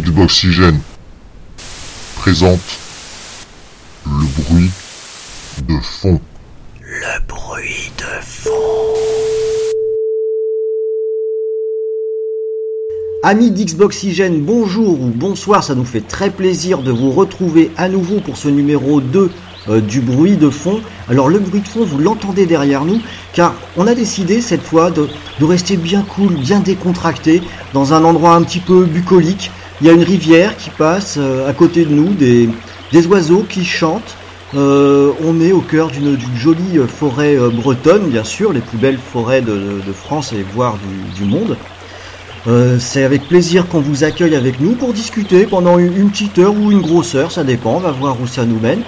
Xboxygène présente le bruit de fond. Le bruit de fond. Amis d'Xboxygène, bonjour ou bonsoir, ça nous fait très plaisir de vous retrouver à nouveau pour ce numéro 2 euh, du bruit de fond. Alors le bruit de fond, vous l'entendez derrière nous, car on a décidé cette fois de rester bien cool, bien décontracté, dans un endroit un petit peu bucolique. Il y a une rivière qui passe euh, à côté de nous, des, des oiseaux qui chantent. Euh, on est au cœur d'une jolie euh, forêt bretonne, bien sûr, les plus belles forêts de, de France et voire du, du monde. C'est avec plaisir qu'on vous accueille avec nous pour discuter pendant une, petite heure ou une grosse heure, ça dépend, on va voir où ça nous mène.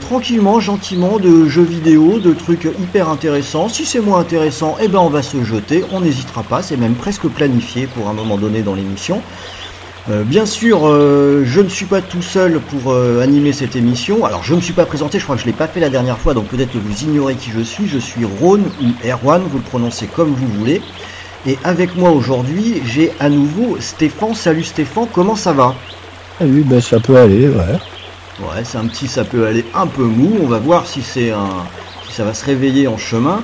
Tranquillement, gentiment, de jeux vidéo, de trucs hyper intéressants. Si c'est moins intéressant, eh ben on va se jeter, on n'hésitera pas, c'est même presque planifié pour un moment donné dans l'émission. Euh, bien sûr, euh, je ne suis pas tout seul pour euh, animer cette émission. Alors, je ne me suis pas présenté, je crois que je l'ai pas fait la dernière fois, donc peut-être que vous ignorez qui je suis. Je suis Rhône ou Erwan, vous le prononcez comme vous voulez. Et avec moi aujourd'hui, j'ai à nouveau Stéphane. Salut Stéphane, comment ça va? Ah oui, ben ça peut aller, ouais. Ouais, c'est un petit, ça peut aller un peu mou. On va voir si c'est un, si ça va se réveiller en chemin.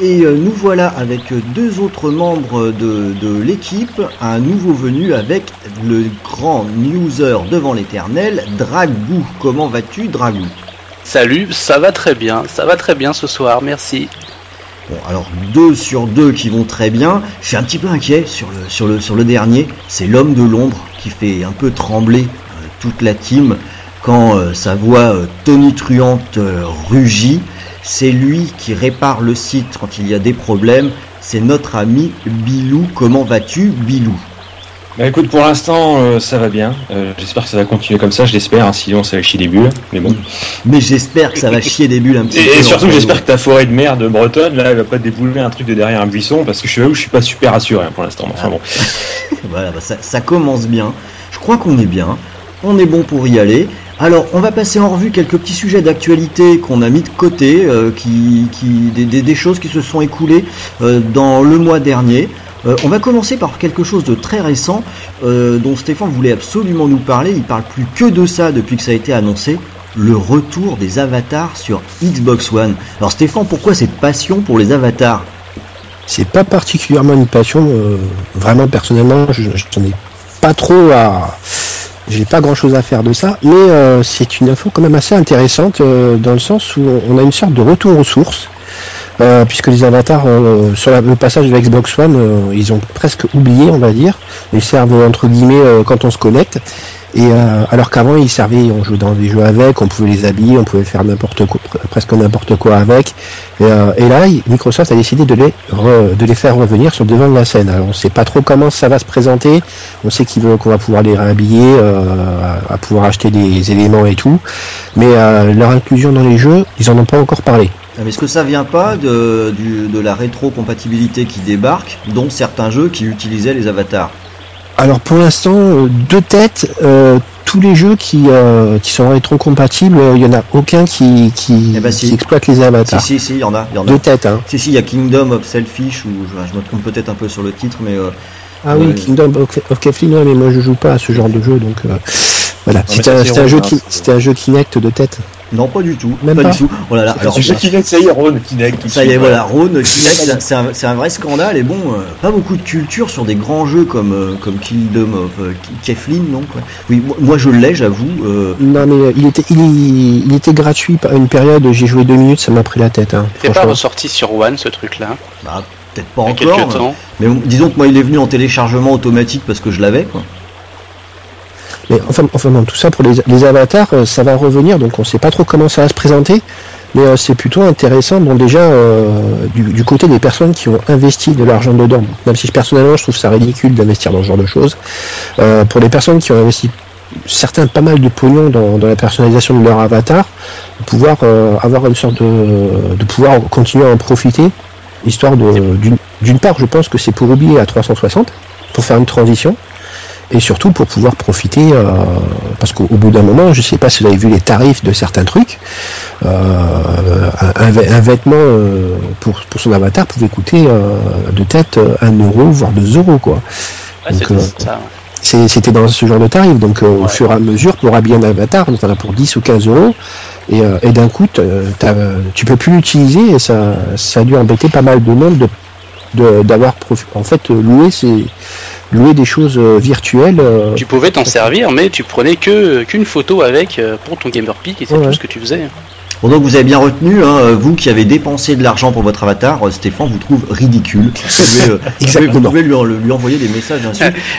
Et euh, nous voilà avec deux autres membres de, de l'équipe, un nouveau venu avec le grand newser devant l'éternel, Dragou. Comment vas-tu, Dragou? Salut, ça va très bien, ça va très bien ce soir, merci. Bon, alors deux sur deux qui vont très bien. Je suis un petit peu inquiet sur le, sur le, sur le dernier. C'est l'homme de l'ombre qui fait un peu trembler euh, toute la team quand euh, sa voix euh, tonitruante euh, rugit. C'est lui qui répare le site quand il y a des problèmes. C'est notre ami Bilou. Comment vas-tu, Bilou? Bah écoute, pour l'instant, euh, ça va bien. Euh, j'espère que ça va continuer comme ça, je l'espère, hein, sinon ça va chier des bulles. Mais bon. Mais j'espère que ça va chier des bulles un petit peu. Et, surtout, j'espère que ta forêt de merde bretonne, là, elle va pas débouler un truc de derrière un buisson, parce que je suis je suis pas super rassuré hein, pour l'instant. Enfin bon. Voilà, bah, ça, ça commence bien. Je crois qu'on est bien. On est bon pour y aller. Alors, on va passer en revue quelques petits sujets d'actualité qu'on a mis de côté, euh, des, choses qui se sont écoulées euh, dans le mois dernier. Euh, on va commencer par quelque chose de très récent dont Stéphane voulait absolument nous parler. Il parle plus que de ça depuis que ça a été annoncé. Le retour des avatars sur Xbox One. Alors Stéphane, pourquoi cette passion pour les avatars? C'est pas particulièrement une passion, vraiment personnellement, je j'en ai pas trop à. J'ai pas grand chose à faire de ça, mais euh, c'est une info quand même assez intéressante euh, dans le sens où on a une sorte de retour aux sources. Euh, puisque les avatars euh, sur le passage de la Xbox One, euh, ils ont presque oublié, on va dire. Ils servent entre guillemets quand on se connecte. Et alors qu'avant ils servaient, on jouait dans des jeux avec, on pouvait les habiller, on pouvait faire n'importe quoi, presque n'importe quoi avec. Et, là, Microsoft a décidé de les re- de les faire revenir sur devant de la scène. Alors on sait pas trop comment ça va se présenter. On sait qu'ils veulent qu'on va pouvoir les réhabiller, à, pouvoir acheter des éléments et tout. Mais leur inclusion dans les jeux, ils en ont pas encore parlé. Ah, Mais est-ce que ça vient pas de, du- de la rétro-compatibilité qui débarque, dont certains jeux qui utilisaient les avatars? Alors pour l'instant, euh, de tête, euh, tous les jeux qui, euh, qui sont rétro-compatibles, euh, il y en a aucun qui, qui, Eh ben, si. qui exploite les avatars. si, si, il y en a. il Y en a. De tête, hein. Si, si, il y a Kingdom of Selfish, ou je, je me trompe peut-être un peu sur le titre, mais euh, Ah oui. Kingdom of Kathleen, mais moi je joue pas à ce genre de jeu, donc euh, voilà. C'était un, jeu hein, qui, c'était un jeu Kinect de tête. non, pas du tout. Même pas, pas du tout. Oh là là, alors, C'est jeu Kinect, ça y est, Kinect. ça y est, voilà, Rhône, Kinect, c'est- un, c'est un vrai scandale, et bon, euh, pas beaucoup de culture sur des grands jeux comme, euh, comme Kingdom of euh, Kathleen, non quoi. Oui, moi, je l'ai, j'avoue. euh, Non mais il était, il, il était gratuit par une période, j'ai joué deux minutes, ça m'a pris la tête. Hein, C'est pas ressorti sur One ce truc-là, bah, peut-être pas encore. quelques mais- temps. Mais bon, disons que moi, il est venu en téléchargement automatique parce que je l'avais, quoi. Mais enfin, enfin tout ça pour les, les avatars, euh, ça va revenir, donc on sait pas trop comment ça va se présenter. Mais euh, c'est plutôt intéressant, bon déjà euh, du, côté des personnes qui ont investi de l'argent dedans, même si personnellement je trouve ça ridicule d'investir dans ce genre de choses. Pour les personnes qui ont investi certains pas mal de pognon dans, dans la personnalisation de leur avatar, pouvoir avoir une sorte de, de pouvoir continuer à en profiter, histoire de d'une part je pense que c'est pour oublier à 360, pour faire une transition, et surtout pour pouvoir profiter, euh, parce qu'au au bout d'un moment, je sais pas si vous avez vu les tarifs de certains trucs, euh, un, un vê- un vêtement euh, pour, pour son avatar pouvait coûter de tête euh, 1 euro, voire 2 euros, quoi. Ouais, c'était dans ce genre de tarif. Donc au fur et à mesure, pour habiller un avatar, on en a pour 10 ou 15 euros. Et, et d'un coup, t'as- tu peux plus l'utiliser et ça, ça a dû embêter pas mal de monde de de- d'avoir en fait euh, loué ces louer des choses euh, virtuelles. euh, Tu pouvais t'en servir, mais tu prenais que qu'une photo avec pour ton Gamer Peak et c'est Ouais. tout ce que tu faisais. Bon, donc vous avez bien retenu, hein, vous qui avez dépensé de l'argent pour votre avatar, Stéphane vous trouve ridicule. Vous pouvez, euh, vous lui, lui envoyer des messages.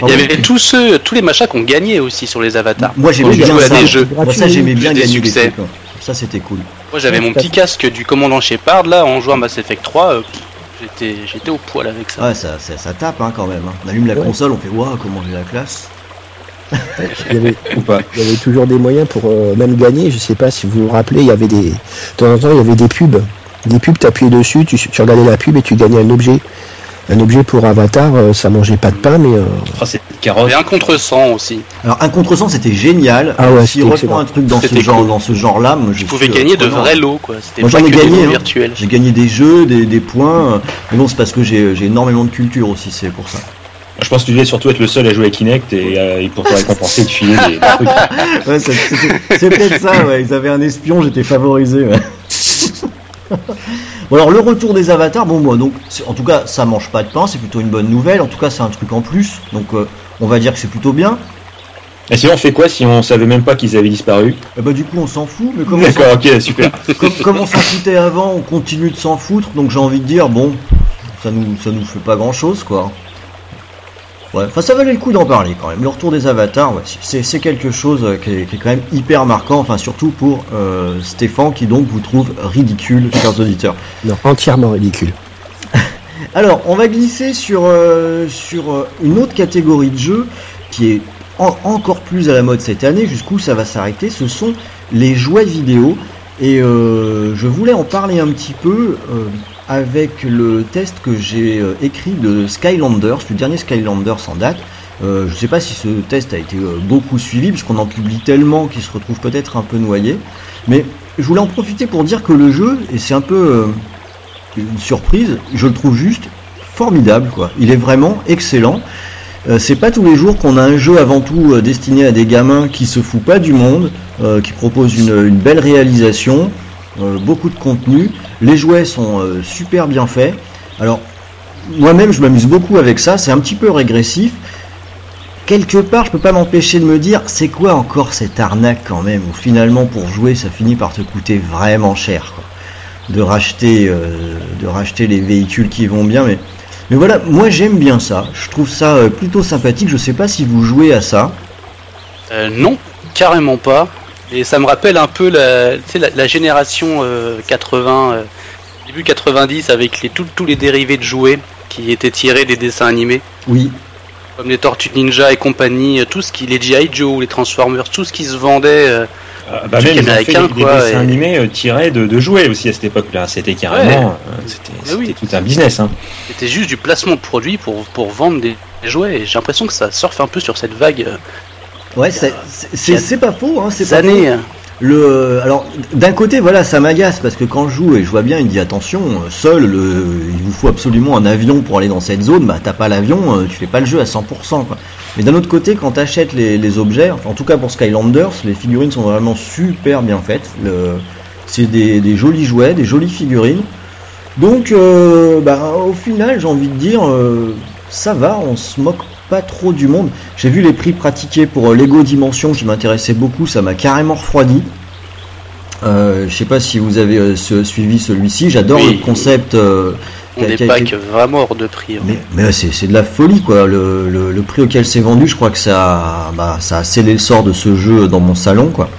Il y avait tous ceux, tous les machins qu'on gagnait aussi sur les avatars. Moi j'aimais bien ça. des jeux. Moi ça j'aimais bien Des gagner des succès. trucs. hein. Ça c'était cool. Moi j'avais mon petit casque du commandant Shepard là en jouant à Mass Effect 3. euh, pff, J'étais, j'étais au poil avec ça. Ouais, ça, ça, ça tape hein, quand même. hein. On allume la Ouais. console, on fait waouh comment j'ai la classe. il, y avait, Ou pas. il y avait toujours des moyens pour euh, même gagner. Je sais pas si vous vous rappelez, il y avait des de temps en temps il y avait des pubs, des pubs. T'appuyais dessus, tu, tu regardais la pub et tu gagnais un objet. Un objet pour Avatar, euh, ça mangeait pas de pain, mais euh, Oh, c'est carotte. avait un contre-sang aussi. Alors un contresens c'était génial. Ah ouais, S'il c'était reprend un truc dans ce genre, cool. dans ce genre-là, moi, je Tu pouvais suis, gagner euh, de vrais lots quoi. C'était Moi, pas j'en ai gagné, hein. virtuels. J'ai gagné des jeux, des, des points. euh, Mais bon, c'est parce que j'ai j'ai énormément de culture aussi, c'est pour ça. Je pense que tu devais surtout être le seul à jouer à Kinect et, euh, et pour te récompenser, tu filais des, des trucs. Ouais, c'est- c'est c'est peut-être ça, ouais. Ils avaient un espion, j'étais favorisé, ouais. Bon alors le retour des avatars, bon moi donc en tout cas ça mange pas de pain, c'est plutôt une bonne nouvelle, en tout cas c'est un truc en plus, donc euh, on va dire que c'est plutôt bien. Et sinon, on fait quoi si on savait même pas qu'ils avaient disparu? Et bah du coup on s'en fout, mais comme on D'accord, ok, super. s'en- comme, comme on s'en foutait avant, on continue de s'en foutre, donc j'ai envie de dire bon, ça nous ça nous fait pas grand chose quoi. Ouais, enfin ça valait le coup d'en parler quand même. Le retour des avatars, ouais, c'est quelque chose euh, qui est, qui est quand même hyper marquant, enfin surtout pour euh, Stéphane qui donc vous trouve ridicule, chers auditeurs. non, entièrement ridicule. Alors, on va glisser sur, euh, sur une autre catégorie de jeux qui est en- encore plus à la mode cette année, jusqu'où ça va s'arrêter, ce sont les jouets vidéo. Et euh, je voulais en parler un petit peu euh, avec le test que j'ai euh, écrit de Skylanders, le dernier Skylanders en date. Euh, je ne sais pas si ce test a été euh, beaucoup suivi, puisqu'on en publie tellement qu'il se retrouve peut-être un peu noyé. Mais je voulais en profiter pour dire que le jeu, et c'est un peu une surprise, je le trouve juste formidable quoi. Il est vraiment excellent. C'est pas tous les jours qu'on a un jeu avant tout destiné à des gamins qui se fout pas du monde, qui propose une, belle réalisation, beaucoup de contenu. Les jouets sont euh, super bien faits. Alors moi-même je m'amuse beaucoup avec ça. C'est un petit peu régressif. Quelque part, je peux pas m'empêcher de me dire, c'est quoi encore cette arnaque quand même, où finalement pour jouer ça finit par te coûter vraiment cher. De racheter euh, de racheter les véhicules qui vont bien mais mais voilà moi j'aime bien ça je trouve ça euh, plutôt sympathique je sais pas si vous jouez à ça non, carrément pas. Et ça me rappelle un peu la, tu sais, la, la génération euh, 80, euh, début 90, avec les, tous- tous les dérivés de jouets qui étaient tirés des dessins animés, oui comme les Tortues Ninja et compagnie, euh, tout ce qui, les G.I. Joe, les Transformers, tout ce qui se vendait. euh, Ah, bah même américain, des quoi, dessins et- animés euh, tirés de, de jouets aussi à cette époque-là. C'était carrément, euh, c'était oui. tout un business. Hein. C'était juste du placement de produits pour, pour vendre des, des jouets. Et j'ai l'impression que ça surfe un peu sur cette vague euh, ouais c'est pas faux hein, c'est ces pas faux. euh. Le, alors, d'un côté, voilà, ça m'agace parce que quand je joue et je vois bien, il dit attention, euh, seul, le, il vous faut absolument un avion pour aller dans cette zone. Bah, t'as pas l'avion, euh, tu fais pas le jeu à 100%. Quoi. Mais d'un autre côté, quand t'achètes les, les objets, en tout cas pour Skylanders, les figurines sont vraiment super bien faites. C'est des, des jolis jouets, des jolies figurines. Donc, euh, bah, au final, j'ai envie de dire, euh, ça va, on se moque pas trop du monde. J'ai vu les prix pratiqués pour euh, Lego Dimension qui m'intéressait beaucoup, ça m'a carrément refroidi. Euh, je sais pas si vous avez euh, ce- suivi celui-ci, j'adore Oui. le concept. euh, On qui a- des qui a été- packs vraiment hors de prix. hein. mais, mais c'est, c'est de la folie quoi. Le, le, le prix auquel c'est vendu, je crois que ça, bah, ça a scellé le sort de ce jeu dans mon salon quoi.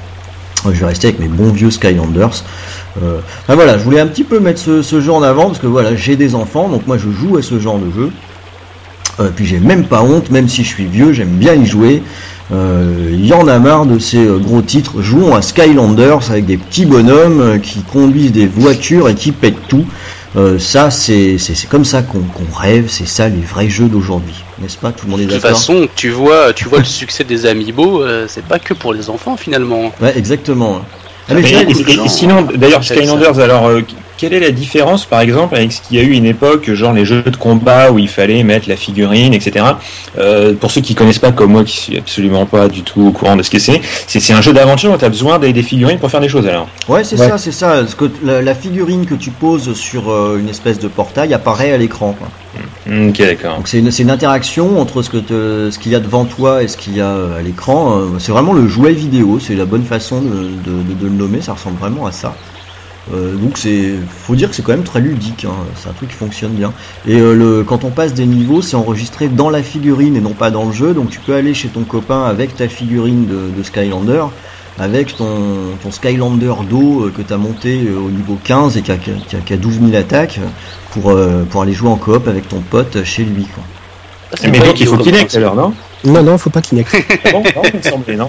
Je vais rester avec mes bons vieux Skylanders. Enfin, voilà, je voulais un petit peu mettre ce, ce jeu en avant parce que voilà, j'ai des enfants, donc moi je joue à ce genre de jeu. Euh, puis j'ai même pas honte, même si je suis vieux, j'aime bien y jouer. Euh, Il y en a marre de ces euh, gros titres. Jouons à Skylanders avec des petits bonhommes euh, qui conduisent des voitures et qui pètent tout. Euh, ça, c'est c'est- c'est comme ça qu'on qu'on rêve, c'est ça les vrais jeux d'aujourd'hui, n'est-ce pas? Tout le monde est De toute façon, tu vois, tu vois le succès des Amiibo, euh, c'est pas que pour les enfants finalement. Ouais, exactement. Ah, mais Mais- et, les- et- et sinon, d'ailleurs, Skylanders, alors, euh, quelle est la différence, par exemple, avec ce qu'il y a eu une époque, genre les jeux de combat où il fallait mettre la figurine, etc. Euh, pour ceux qui connaissent pas, comme moi, qui suis absolument pas du tout au courant de ce que c'est, c'est un jeu d'aventure où tu as besoin des, des figurines pour faire des choses alors. Ouais, c'est Ouais. ça, c'est ça. Parce que la, la figurine que tu poses sur euh, une espèce de portail apparaît à l'écran. quoi. Ok, d'accord. Donc c'est une, interaction entre ce que te- ce qu'il y a devant toi et ce qu'il y a euh, à l'écran. C'est vraiment le jouet vidéo, c'est la bonne façon de, de- de- de le nommer, ça ressemble vraiment à ça. Euh, donc c'est, faut dire que c'est quand même très ludique, hein. c'est un truc qui fonctionne bien. Et euh, le, quand on passe des niveaux, c'est enregistré dans la figurine et non pas dans le jeu, donc tu peux aller chez ton copain avec ta figurine de, de Skylander, avec ton, Skylander d'eau euh, que tu as monté au niveau 15 et qui a, qui a- qui a 12 000 attaques, pour, pour aller jouer en coop avec ton pote chez lui. Quoi. Mais pas donc il faut Kinect alors, non Non, non, faut pas Kinect. Bon, non, il me semblait, non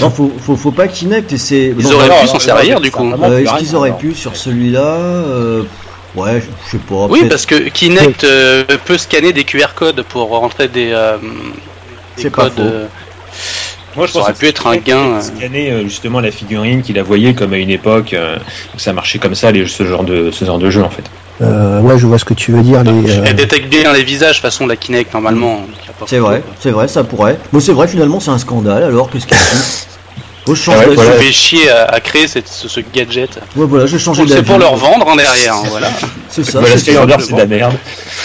Non, faut, faut, faut pas Kinect et c'est. Ils auraient pu s'en servir du coup. euh, Est-ce qu'ils auraient alors. pu sur celui-là euh, Ouais, je sais pas. Oui, parce que Kinect euh, peut scanner des QR codes pour rentrer des, euh, des C'est pas codes. Euh, Moi, je Ça pense aurait pu être un gain. Scanner euh, justement la figurine qu'il a voyée comme à une époque, euh, que ça marchait comme ça, les, ce genre de ce genre de jeu en fait. Euh, ouais, je vois ce que tu veux dire. Les, euh, Elle détecte bien les visages façon la Kinect normalement. pas C'est vrai, c'est vrai, ça pourrait. Bon, c'est vrai, finalement, c'est un scandale. Alors, qu'est-ce qu'il Faut changer. Ah ouais, voilà. fait chier à, à créer cette- ce, ce gadget. Ouais, voilà, j'ai changé C'est pour leur vendre en derrière. hein, voilà. C'est ça. voilà, c'est de la merde.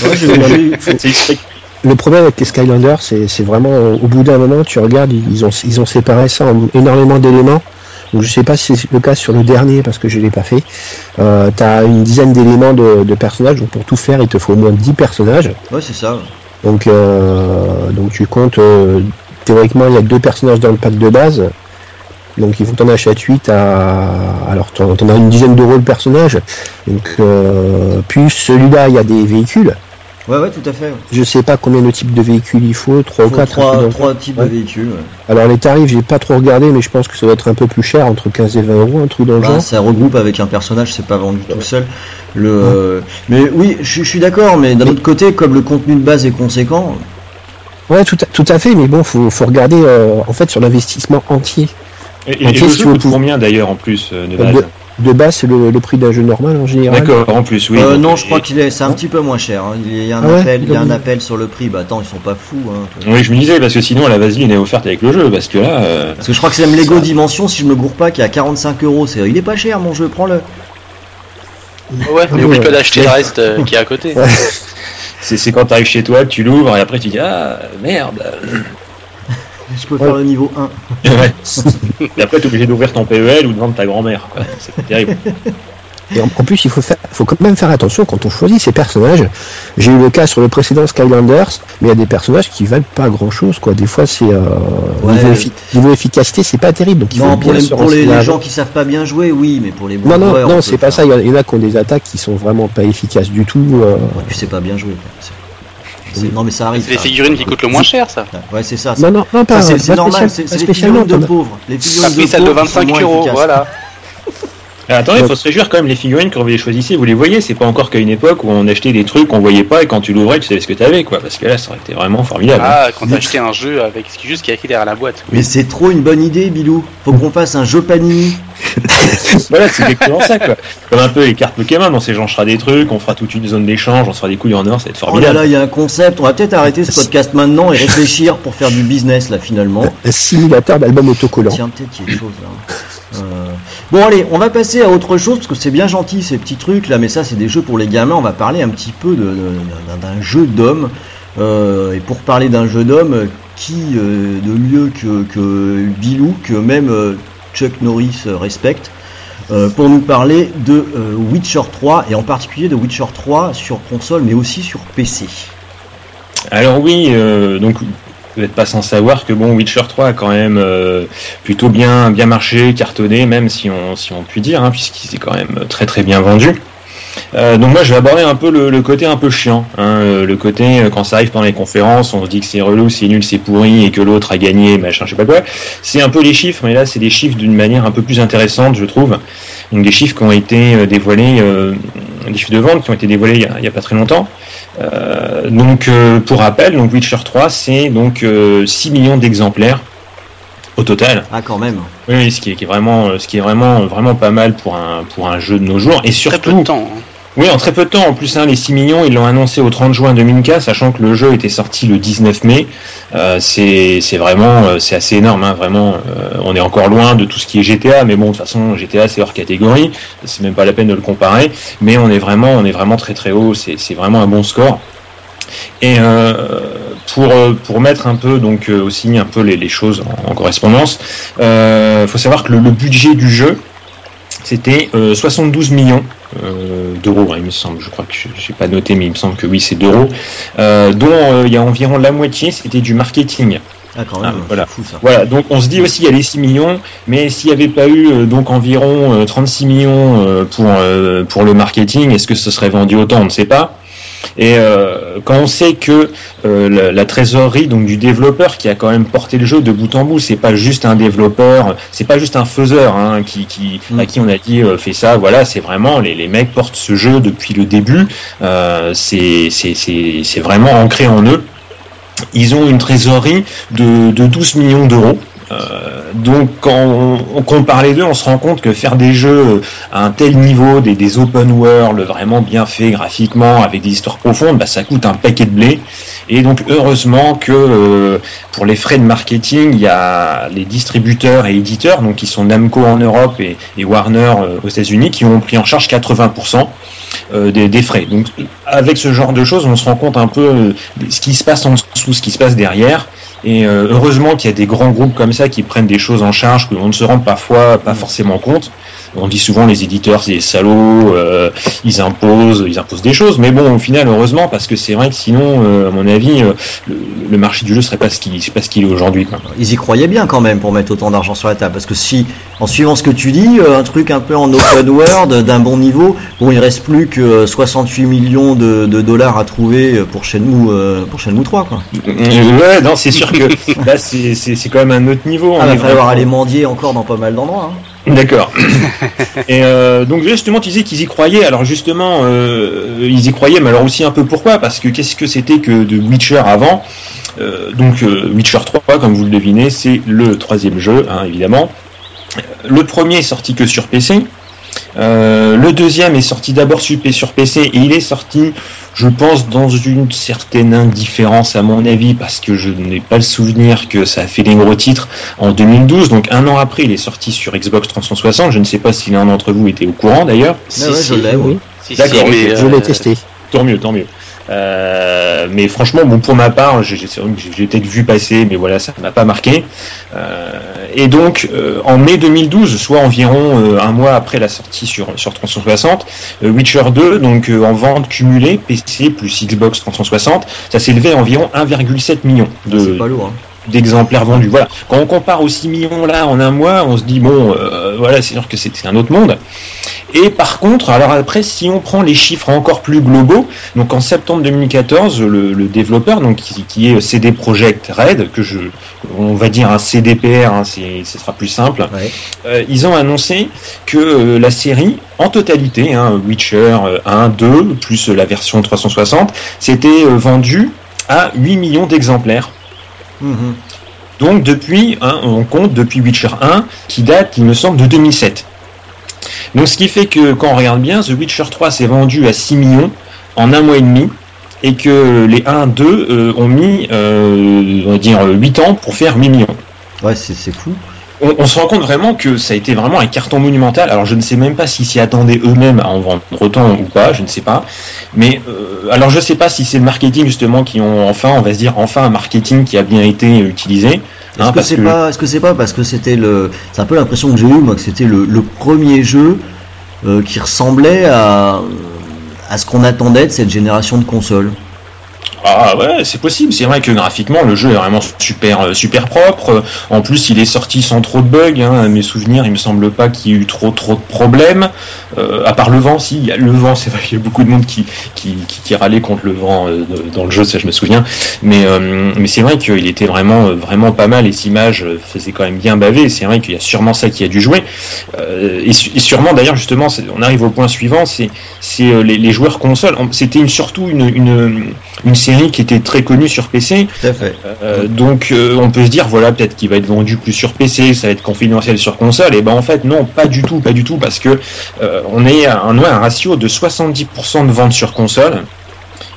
Ouais, C'est. Le problème avec les Skylanders, c'est c'est vraiment au bout d'un moment, tu regardes, ils ont, ils ont séparé ça en énormément d'éléments. Donc, je sais pas si c'est le cas sur le dernier parce que je l'ai pas fait. Euh, T'as une dizaine d'éléments de, de personnages, donc pour tout faire, il te faut au moins 10 personnages. Ouais, c'est ça. Donc, euh, donc tu comptes, euh, théoriquement, il y a deux personnages dans le pack de base. Donc il faut que tu en achètes 8 à... Alors tu en as une dizaine d'euros le personnage. Donc, euh, plus celui-là, il y a des véhicules. Ouais, ouais, tout à fait. Je sais pas combien de types de véhicules il faut, 3 ou Faut 4. trois, trois types Ouais. de véhicules. ouais. Alors les tarifs, j'ai pas trop regardé, mais je pense que ça doit être un peu plus cher, entre 15 et 20 euros, un truc dans le Bah, genre. ça regroupe avec un personnage, c'est pas vendu tout seul. Le, euh, mais oui, je, suis- je suis d'accord, mais d'un autre côté, comme le contenu de base est conséquent, Ouais, tout à, tout à fait, mais bon, faut, faut regarder euh, en fait sur l'investissement entier. Et, Ok, et le si jeu vous coûte combien d'ailleurs en plus euh, de Euh, base De base, c'est le, le prix d'un jeu normal en général. D'accord, en plus, oui. euh, donc, non, je crois qu'il est, c'est un petit peu moins cher. hein. Il y a un Ah ouais appel, il y a un Donc- appel sur le prix. Bah attends, ils sont pas fous. Hein. Oui, je me disais, parce que sinon la vaseline est offerte avec le jeu, parce que là. euh, Parce que je crois que c'est même Lego Dimension, si je me gourre pas, qui est à 45 euros. C'est, il est pas cher mon jeu, prends-le. Ouais, mais Ah, oublie pas d'acheter le reste euh, qui est à côté. C'est c'est quand t'arrives chez toi, tu l'ouvres et après tu dis Ah merde Je peux faire le niveau 1. Ouais. Et après t'es obligé d'ouvrir ton PEL ou de vendre ta grand-mère. C'est terrible. Et en, plus, il faut, faire, faut quand même faire attention quand on choisit ces personnages. J'ai eu le cas sur le précédent Skylanders, mais il y a des personnages qui valent pas grand chose, quoi. Des fois, c'est euh, Ouais. niveau, effi- niveau efficacité, c'est pas terrible. Donc il faut Non, bien pour les, pour gens qui savent pas bien jouer, oui, mais pour les bons Non, non, joueurs, non, c'est pas ça. Il y en- il y en a qui ont des attaques qui sont vraiment pas efficaces du tout. euh. Ouais, tu sais pas bien jouer. quoi. C'est- c'est- Non, mais ça arrive. C'est les ça. figurines qui coûtent le moins cher, ça. Ouais, c'est ça. ça. Non, non, non, pas. Ça, c'est, normal, c'est, les figurines de t'en as- pauvres. Les Ça figurines de celle de pauvres sont 25 moins euros, voilà. Ah, attendez, il faut se réjouir quand même les figurines quand vous les choisissez, vous les voyez, c'est pas encore qu'à une époque où on achetait des trucs qu'on voyait pas et quand tu l'ouvrais tu savais ce que t'avais quoi, parce que là ça aurait été vraiment formidable. Ah, quand t'as acheté un jeu avec ce qui juste qui est écrit derrière la boîte. Mais c'est trop une bonne idée, Bilou. Faut qu'on fasse un jeu Panini. Voilà, c'est exactement ça quoi. Comme un peu les cartes Pokémon, on s'échangera des trucs, on fera toute une zone d'échange, on se fera des couilles en or, ça va être Oh là formidable. là, il y a un concept. On va peut-être arrêter ce podcast maintenant et réfléchir pour faire du business là finalement. Un simulateur d'album autocollant. Tiens, peut-être qu'il y a des choses là. Euh, Bon allez, on va passer à autre chose parce que c'est bien gentil ces petits trucs là, mais ça c'est des jeux pour les gamins. On va parler un petit peu d'un jeu d'homme. Euh, et pour parler d'un jeu d'homme, qui euh, de mieux que, que Bilou, que même Chuck Norris respecte, pour nous parler de Witcher 3 et en particulier de Witcher 3 sur console mais aussi sur PC. Alors oui, donc vous n'êtes pas sans savoir que bon, Witcher 3 a quand même euh, plutôt bien bien marché, cartonné, même si on si on peut dire, hein, puisqu'il s'est quand même très très bien vendu. Euh, donc moi je vais aborder un peu le, côté un peu chiant, hein, euh, le côté quand ça arrive pendant les conférences, on se dit que c'est relou, c'est nul, c'est pourri et que l'autre a gagné, machin, je sais pas quoi. C'est un peu les chiffres, mais là c'est des chiffres d'une manière un peu plus intéressante, je trouve. Donc des chiffres qui ont été dévoilés, des chiffres de vente qui ont été dévoilés il y il y a pas très longtemps. Euh, donc euh, pour rappel, donc Witcher 3 c'est donc euh, 6 millions d'exemplaires au total. Ah, quand même. Oui, ce qui est, qui est vraiment, ce qui est vraiment, vraiment pas mal pour un, pour un jeu de nos jours. Et surtout, Très peu de temps. hein. Oui, en très peu de temps. En plus, hein, les 6 millions, ils l'ont annoncé au 30 juin 2004, sachant que le jeu était sorti le 19 mai. Euh, c'est vraiment, euh, c'est assez énorme. Hein, vraiment, euh, on est encore loin de tout ce qui est GTA, mais bon, de toute façon, GTA c'est hors catégorie. C'est même pas la peine de le comparer. Mais on est vraiment, on est vraiment très très haut. C'est vraiment un bon score. Et euh, pour pour mettre un peu donc aussi un peu les, choses en, correspondance, euh, faut savoir que le, le budget du jeu c'était euh, 72 millions euh, d'euros, hein, il me semble. Je crois que je n'ai pas noté, mais il me semble que oui, c'est d'euros. Euh, dont euh, il y a environ la moitié, c'était du marketing. Ah, quand même. Ah, voilà. C'est fou, ça. Voilà, donc on se dit aussi il y a les 6 millions, mais s'il n'y avait pas eu euh, donc environ euh, 36 millions euh, pour, euh, pour le marketing, est-ce que ce serait vendu autant? On ne sait pas. Et euh, quand on sait que euh, la, la trésorerie donc du développeur qui a quand même porté le jeu de bout en bout, c'est pas juste un développeur, c'est pas juste un faiseur hein, qui, qui Mm. à qui on a dit euh, fais ça, voilà, c'est vraiment les, les mecs portent ce jeu depuis le début, euh, c'est c'est c'est c'est vraiment ancré en eux. Ils ont une trésorerie de, de 12 millions d'euros. Euh, donc quand on, compare les deux, on se rend compte que faire des jeux à un tel niveau, des, des open world vraiment bien faits graphiquement, avec des histoires profondes, bah, ça coûte un paquet de blé. Et donc heureusement que euh, pour les frais de marketing, il y a les distributeurs et éditeurs, donc qui sont Namco en Europe et, et Warner euh, aux États-Unis, qui ont pris en charge 80% euh, des, des frais. Donc avec ce genre de choses, on se rend compte un peu euh, ce qui se passe en dessous, ce qui se passe derrière. Et euh, heureusement qu'il y a des grands groupes comme ça qui prennent des choses en charge que l'on ne se rend parfois pas forcément compte. On dit souvent les éditeurs c'est des salauds, euh, ils imposent, ils imposent des choses, mais bon au final heureusement parce que c'est vrai que sinon euh, à mon avis euh, le, le marché du jeu serait pas ce qu'il pas ce qu'il est aujourd'hui. Ils y croyaient bien quand même pour mettre autant d'argent sur la table. Parce que si, en suivant ce que tu dis, un truc un peu en open world, d'un bon niveau, bon, il reste plus que euh, 68 millions de, de dollars à trouver pour Shenmue, pour Shenmue 3, quoi. Ouais non c'est sûr que là c'est quand même un autre niveau. Ah, il va falloir aller mendier encore dans pas mal d'endroits. Hein. D'accord. Et euh, donc justement, tu disais qu'ils y croyaient. Alors justement, euh, ils y croyaient, mais alors aussi un peu pourquoi? Parce que qu'est-ce que c'était que de Witcher avant? Euh, Donc Witcher 3, comme vous le devinez, c'est le troisième jeu, hein, évidemment. Le premier est sorti que sur PC. Euh, le deuxième est sorti d'abord sur sur PC et il est sorti, je pense, dans une certaine indifférence à mon avis, parce que je n'ai pas le souvenir que ça a fait des gros titres en 2012. Donc un an après, il est sorti sur Xbox 360. Je ne sais pas si l'un d'entre vous était au courant d'ailleurs. Si, ouais, si, je l'ai, oui. si, D'accord, mais, Je euh, l'ai testé. Tant mieux, tant mieux. Euh, mais franchement, bon, pour ma part, j'ai peut-être vu passer, mais voilà, ça m'a pas marqué. Euh, et donc, euh, en mai 2012, soit environ un mois après la sortie sur, sur 360, euh, Witcher 2, donc en vente cumulée, PC plus Xbox 360, ça s'élevait à environ 1,7 million C'est de, pas lourd. Hein. d'exemplaires vendus. Voilà. Quand on compare aux 6 millions là en un mois, on se dit bon, voilà, c'est sûr que c'est un autre monde. Et par contre, alors après, si on prend les chiffres encore plus globaux, donc en septembre 2014, le, le développeur, donc qui, qui est CD Projekt Red, que je, on va dire un CDPR, hein, c'est, ce sera plus simple. Ouais. euh, ils ont annoncé que euh, la série, en totalité, hein, Witcher euh, 1, 2, plus euh, la version 360, c'était euh, vendu à 8 millions d'exemplaires. Mhm. Donc depuis, hein, on compte depuis Witcher 1, qui date, il me semble, de 2007. Donc ce qui fait que quand on regarde bien, The Witcher 3 s'est vendu à 6 millions en un mois et demi, et que les 1, 2 euh, ont mis, euh, on va dire, 8 ans pour faire 8 millions. Ouais, c'est c'est fou. On, on se rend compte vraiment que ça a été vraiment un carton monumental. Alors je ne sais même pas s'ils s'y attendaient eux-mêmes à en vendre autant ou pas, je ne sais pas. Mais euh, alors je sais pas si c'est le marketing justement qui ont enfin, on va se dire enfin un marketing qui a bien été utilisé. Est-ce hein, que parce c'est que- pas, est-ce que c'est pas parce que c'était le, c'est un peu l'impression que j'ai eu moi que c'était le, le premier jeu euh, qui ressemblait à à ce qu'on attendait de cette génération de consoles? Ah ouais, c'est possible. C'est vrai que graphiquement, le jeu est vraiment super, euh, super propre. En plus, il est sorti sans trop de bugs. Hein. À mes souvenirs, il me semble pas qu'il y ait eu trop, trop de problèmes. Euh, à part le vent, si, il y a le vent. C'est vrai qu'il y a beaucoup de monde qui, qui, qui, râlait contre le vent euh, dans le jeu, ça je me souviens. Mais, mais c'est vrai qu'il était vraiment, vraiment pas mal. Et cette image euh, faisait quand même bien baver. C'est vrai qu'il y a sûrement ça qui a dû jouer. Et, sûrement, d'ailleurs, justement, on arrive au point suivant. C'est, les, les joueurs consoles. En- C'était surtout une, une, une série série qui était très connue sur PC. Tout à fait. Euh, donc euh, on peut se dire voilà peut-être qu'il va être vendu plus sur PC, ça va être confidentiel sur console. Et ben en fait non, pas du tout, pas du tout, parce que euh, on est à un, un ratio de 70% de ventes sur console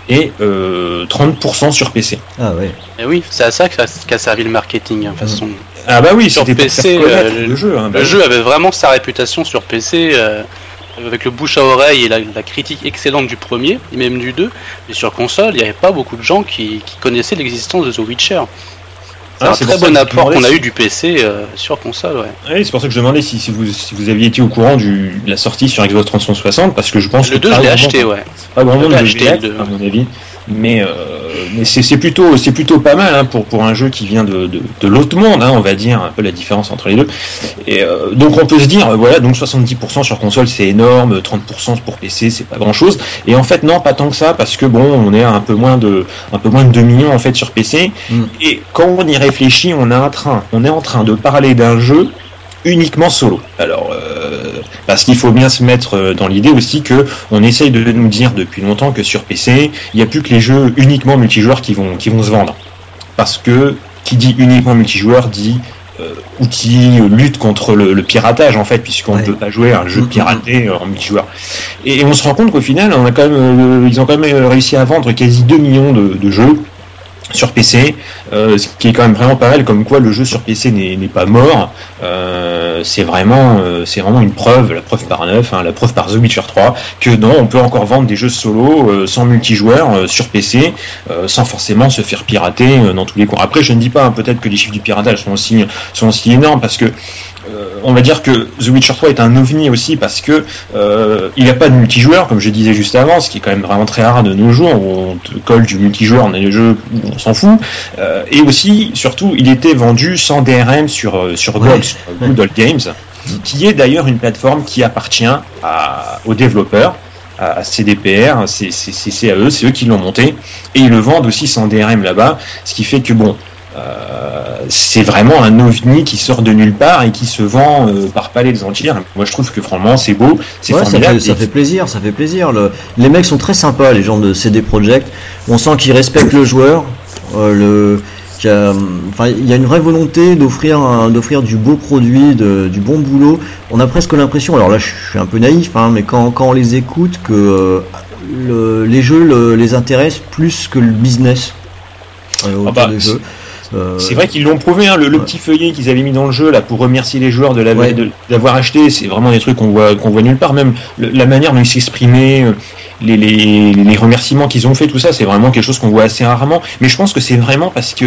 et euh, 30% sur PC. Ah ouais. Et oui, c'est à ça qu'a qu'a servi le marketing, hein, de toute façon. Ah bah oui, Sur PC, le jeu. hein, bah Le oui. jeu avait vraiment sa réputation sur PC, euh, avec le bouche à oreille et la, la critique excellente du premier, et même du 2. Mais sur console, il n'y avait pas beaucoup de gens qui, qui connaissaient l'existence de The Witcher. C'est Ah, un très bon apport qu'on a eu du PC euh, sur console, ouais. Oui, c'est pour ça que je demandais si, si vous, si vous aviez été au courant du, de la sortie sur Xbox 360, parce que je pense Le que 2, pas je l'ai acheté, ouais. Pas grand monde acheté, à mon avis. Mais, euh, mais c'est plutôt, c'est plutôt pas mal hein, pour, pour un jeu qui vient de, de, de l'autre monde, hein, on va dire, un peu la différence entre les deux. Et euh, donc on peut se dire, voilà, donc 70% sur console c'est énorme, 30% pour PC c'est pas grand chose. Et en fait non, pas tant que ça, parce que bon, on est à un peu moins de, un peu moins de 2 millions en fait sur PC. Mm. Et quand on y réfléchit, on est en train, on est en train de parler d'un jeu uniquement solo. Alors, euh, parce qu'il faut bien se mettre euh, dans l'idée aussi que on essaye de nous dire depuis longtemps que sur PC, il n'y a plus que les jeux uniquement multijoueurs qui vont, qui vont se vendre. Parce que qui dit uniquement multijoueur dit euh, outil, euh, lutte contre le, le piratage en fait, puisqu'on ne Ouais. peut pas jouer à un jeu Mhm. piraté euh, en multijoueur. Et, et on se rend compte qu'au final, on a quand même, euh, ils ont quand même réussi à vendre quasi 2 millions de, de jeux sur PC, euh, ce qui est quand même vraiment pas mal, comme quoi le jeu sur PC n'est pas mort. Euh, c'est vraiment, euh, c'est vraiment une preuve, la preuve par neuf, hein, la preuve par The Witcher 3, que non, on peut encore vendre des jeux solo sans multijoueur sur PC, sans forcément se faire pirater dans tous les coins. Après, je ne dis pas, hein, peut-être que les chiffres du piratage sont aussi, sont aussi énormes, parce que on va dire que The Witcher 3 est un ovni aussi parce que euh, il n'y a pas de multijoueur, comme je disais juste avant, ce qui est quand même vraiment très rare de nos jours, où on te colle du multijoueur dans les jeux où on s'en fout. Euh, et aussi, surtout, il était vendu sans DRM sur, euh, sur GOG, Ouais. sur Good Old Games, qui est d'ailleurs une plateforme qui appartient à, aux développeurs à CDPR, c'est eux, c'est eux qui l'ont monté, et ils le vendent aussi sans DRM là-bas, ce qui fait que bon, euh, c'est vraiment un ovni qui sort de nulle part et qui se vend euh, par palais entières. Moi, je trouve que franchement, c'est beau, c'est Ouais, ça formidable. fait, ça fait plaisir, ça fait plaisir. Le- les mecs sont très sympas, les gens de CD Projekt. On sent qu'ils respectent le joueur. euh, le, enfin, il y a une vraie volonté d'offrir, du beau produit, de- du bon boulot. On a presque l'impression, alors là, je suis un peu naïf, hein, mais quand, quand on les écoute, que euh, le- les jeux le- les intéressent plus que le business euh, autour bah, des c'est- jeux. Euh, C'est vrai qu'ils l'ont prouvé, hein, le, petit feuillet qu'ils avaient mis dans le jeu là pour remercier les joueurs de la- Ouais. de- d'avoir acheté, c'est vraiment des trucs qu'on voit qu'on voit nulle part. Même le- la manière dont ils s'exprimaient, euh, les, les, les remerciements qu'ils ont fait, tout ça, c'est vraiment quelque chose qu'on voit assez rarement. Mais je pense que c'est vraiment parce que,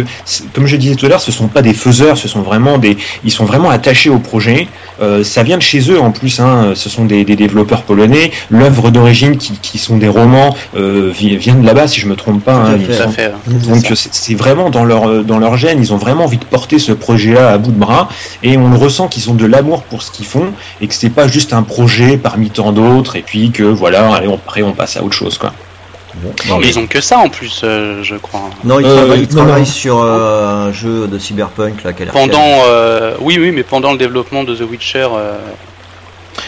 comme je disais tout à l'heure, ce sont pas des faiseurs, ce sont vraiment des, ils sont vraiment attachés au projet. Euh, ça vient de chez eux en plus, hein, ce sont des, des développeurs polonais. L'œuvre d'origine qui, qui sont des romans euh, vi- vient de là-bas, si je me trompe pas. Hein, fait. fait. Donc c'est vraiment dans leur dans leur gène, ils ont vraiment envie de porter ce projet-là à bout de bras et on le ressent qu'ils ont de l'amour pour ce qu'ils font et que c'est pas juste un projet parmi tant d'autres et puis que voilà, allez, on, après on passe à autre chose quoi. non, Mais ils ont que ça en plus, euh, je crois. non, ils Euh, travaillent, ils non, travaillent non. sur euh, un jeu de cyberpunk là, Pendant, euh, oui, oui, mais pendant le développement de The Witcher, euh,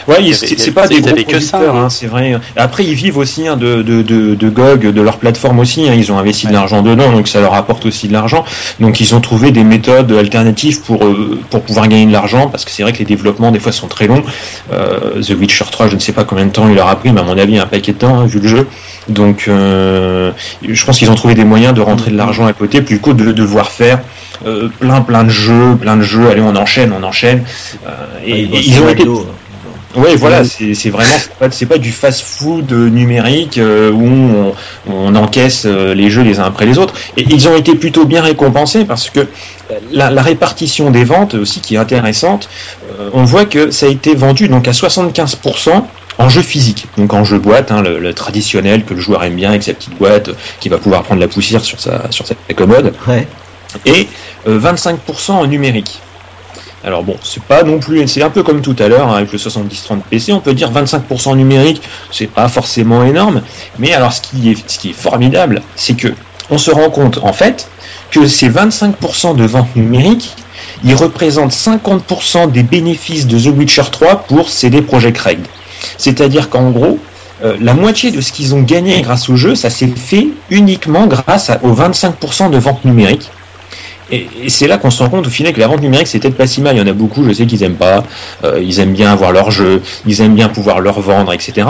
Ouais, c'est pas des gros que ça, hein. hein, c'est vrai. Après, ils vivent aussi hein, de, de, de, de GOG, de leur plateforme aussi. hein, ils ont investi de l'argent dedans, donc ça leur apporte aussi de l'argent. Donc, ils ont trouvé des méthodes alternatives pour euh, pour pouvoir gagner de l'argent, parce que c'est vrai que les développements des fois sont très longs. Euh, The Witcher 3, je ne sais pas combien de temps il leur a pris, mais à mon avis, un paquet de temps vu le jeu. Donc, euh, je pense qu'ils ont trouvé des moyens de rentrer de l'argent à côté, plutôt que de devoir faire plein plein de jeux, plein de jeux. Allez, on enchaîne, on enchaîne. Et, et ils ont été oui, voilà, c'est vraiment c'est pas, pas du fast-food numérique euh, où on, on encaisse euh, les jeux les uns après les autres. Et ils ont été plutôt bien récompensés parce que la, la répartition des ventes aussi qui est intéressante. euh, on voit que ça a été vendu donc à 75% en jeu physique, donc en jeu boîte, hein, le, le traditionnel que le joueur aime bien avec sa petite boîte, euh, qui va pouvoir prendre la poussière sur sa sur sa commode, Ouais. et euh, 25% en numérique. Alors bon, c'est pas non plus, c'est un peu comme tout à l'heure hein, avec le 70-30 PC, on peut dire 25% numérique, c'est pas forcément énorme, mais alors ce qui est, formidable, c'est que on se rend compte en fait que ces 25% de vente numérique, ils représentent 50% des bénéfices de The Witcher 3 pour CD Projekt Red. C'est-à-dire qu'en gros, euh, la moitié de ce qu'ils ont gagné grâce au jeu, ça s'est fait uniquement grâce aux 25% de vente numérique. Et, et c'est là qu'on se rend compte au final que la vente numérique c'est peut-être pas si mal. Il y en a beaucoup, je sais qu'ils aiment pas. Euh, ils aiment bien avoir leur jeu, ils aiment bien pouvoir leur vendre, etc.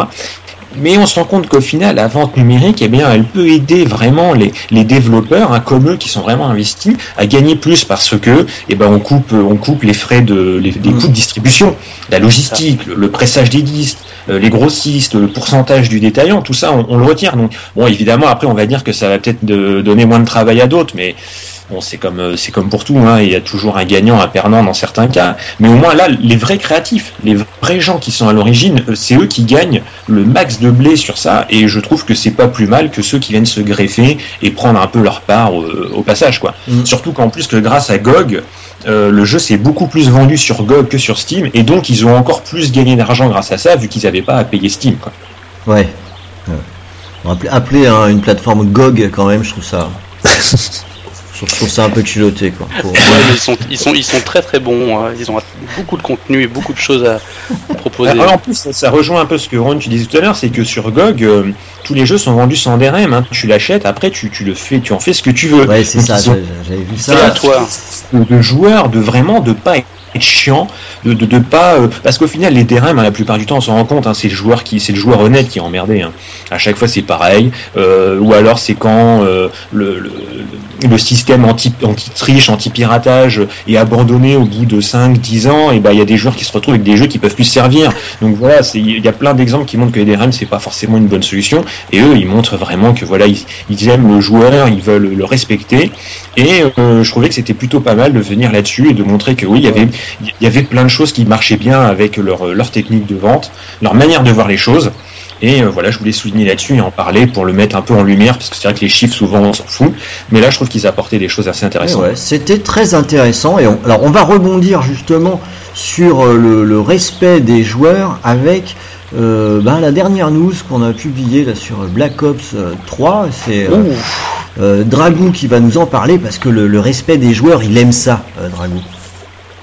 Mais on se rend compte qu'au final, la vente numérique, eh bien, elle peut aider vraiment les, les développeurs, hein, comme eux, qui sont vraiment investis, à gagner plus parce que, eh ben, on coupe, on coupe les frais de, les, des coûts de distribution, la logistique, le, pressage des disques, euh, les grossistes, le pourcentage du détaillant, tout ça, on, on le retire. Donc, bon, évidemment, après, on va dire que ça va peut-être donner moins de travail à d'autres, mais Bon, c'est comme euh, c'est comme pour tout, hein, il y a toujours un gagnant, un perdant dans certains cas. Mais au moins là, les vrais créatifs, les vrais gens qui sont à l'origine, euh, c'est eux qui gagnent le max de blé sur ça. Et je trouve que c'est pas plus mal que ceux qui viennent se greffer et prendre un peu leur part euh, au passage, quoi. Mm. Surtout qu'en plus que grâce à GOG, euh, le jeu s'est beaucoup plus vendu sur GOG que sur Steam, et donc ils ont encore plus gagné d'argent grâce à ça, vu qu'ils n'avaient pas à payer Steam. Quoi. Ouais. Ouais. Bon, appeler appeler, hein, une plateforme GOG quand même, je trouve ça. je trouve ça un peu culotté quoi. Pour- Ouais, mais ils sont, ils sont, ils sont très très bons. hein. Ils ont beaucoup de contenu et beaucoup de choses à, à proposer. Alors, en plus, ça, ça rejoint un peu ce que Ron tu disais tout à l'heure, c'est que sur GOG, euh, tous les jeux sont vendus sans DRM. Hein. Tu l'achètes, après tu, tu le fais, tu en fais ce que tu veux. Ouais, c'est ça, j'avais vu C'est ça. à toi. de, de joueurs, de vraiment de pas chiant, de, de pas euh, parce qu'au final les DRM hein, la plupart du temps on s'en rend compte, hein, c'est le joueur qui c'est le joueur honnête qui est emmerdé. Hein. À chaque fois c'est pareil, euh, ou alors c'est quand euh, le, le, système anti anti piratage est abandonné au bout de 5-10 ans, et ben il y a des joueurs qui se retrouvent avec des jeux qui peuvent plus servir. Donc voilà, il y a plein d'exemples qui montrent que les DRM c'est pas forcément une bonne solution, et eux ils montrent vraiment que voilà ils, ils aiment le joueur, ils veulent le respecter. Et je trouvais que c'était plutôt pas mal de venir là-dessus et de montrer que oui, il y avait, il y avait plein de choses qui marchaient bien avec leur, leur technique de vente, leur manière de voir les choses. Et euh, voilà, je voulais souligner là-dessus et en parler pour le mettre un peu en lumière, parce que c'est vrai que les chiffres, souvent, on s'en fout. Mais là, je trouve qu'ils apportaient des choses assez Ouais, intéressantes. ouais, c'était très intéressant et on, alors on va rebondir justement sur euh, le, le respect des joueurs avec euh, ben, la dernière news qu'on a publiée là sur Black Ops euh, 3. C'est euh, euh, Dragou qui va nous en parler parce que le, le respect des joueurs, il aime ça, euh, Dragou.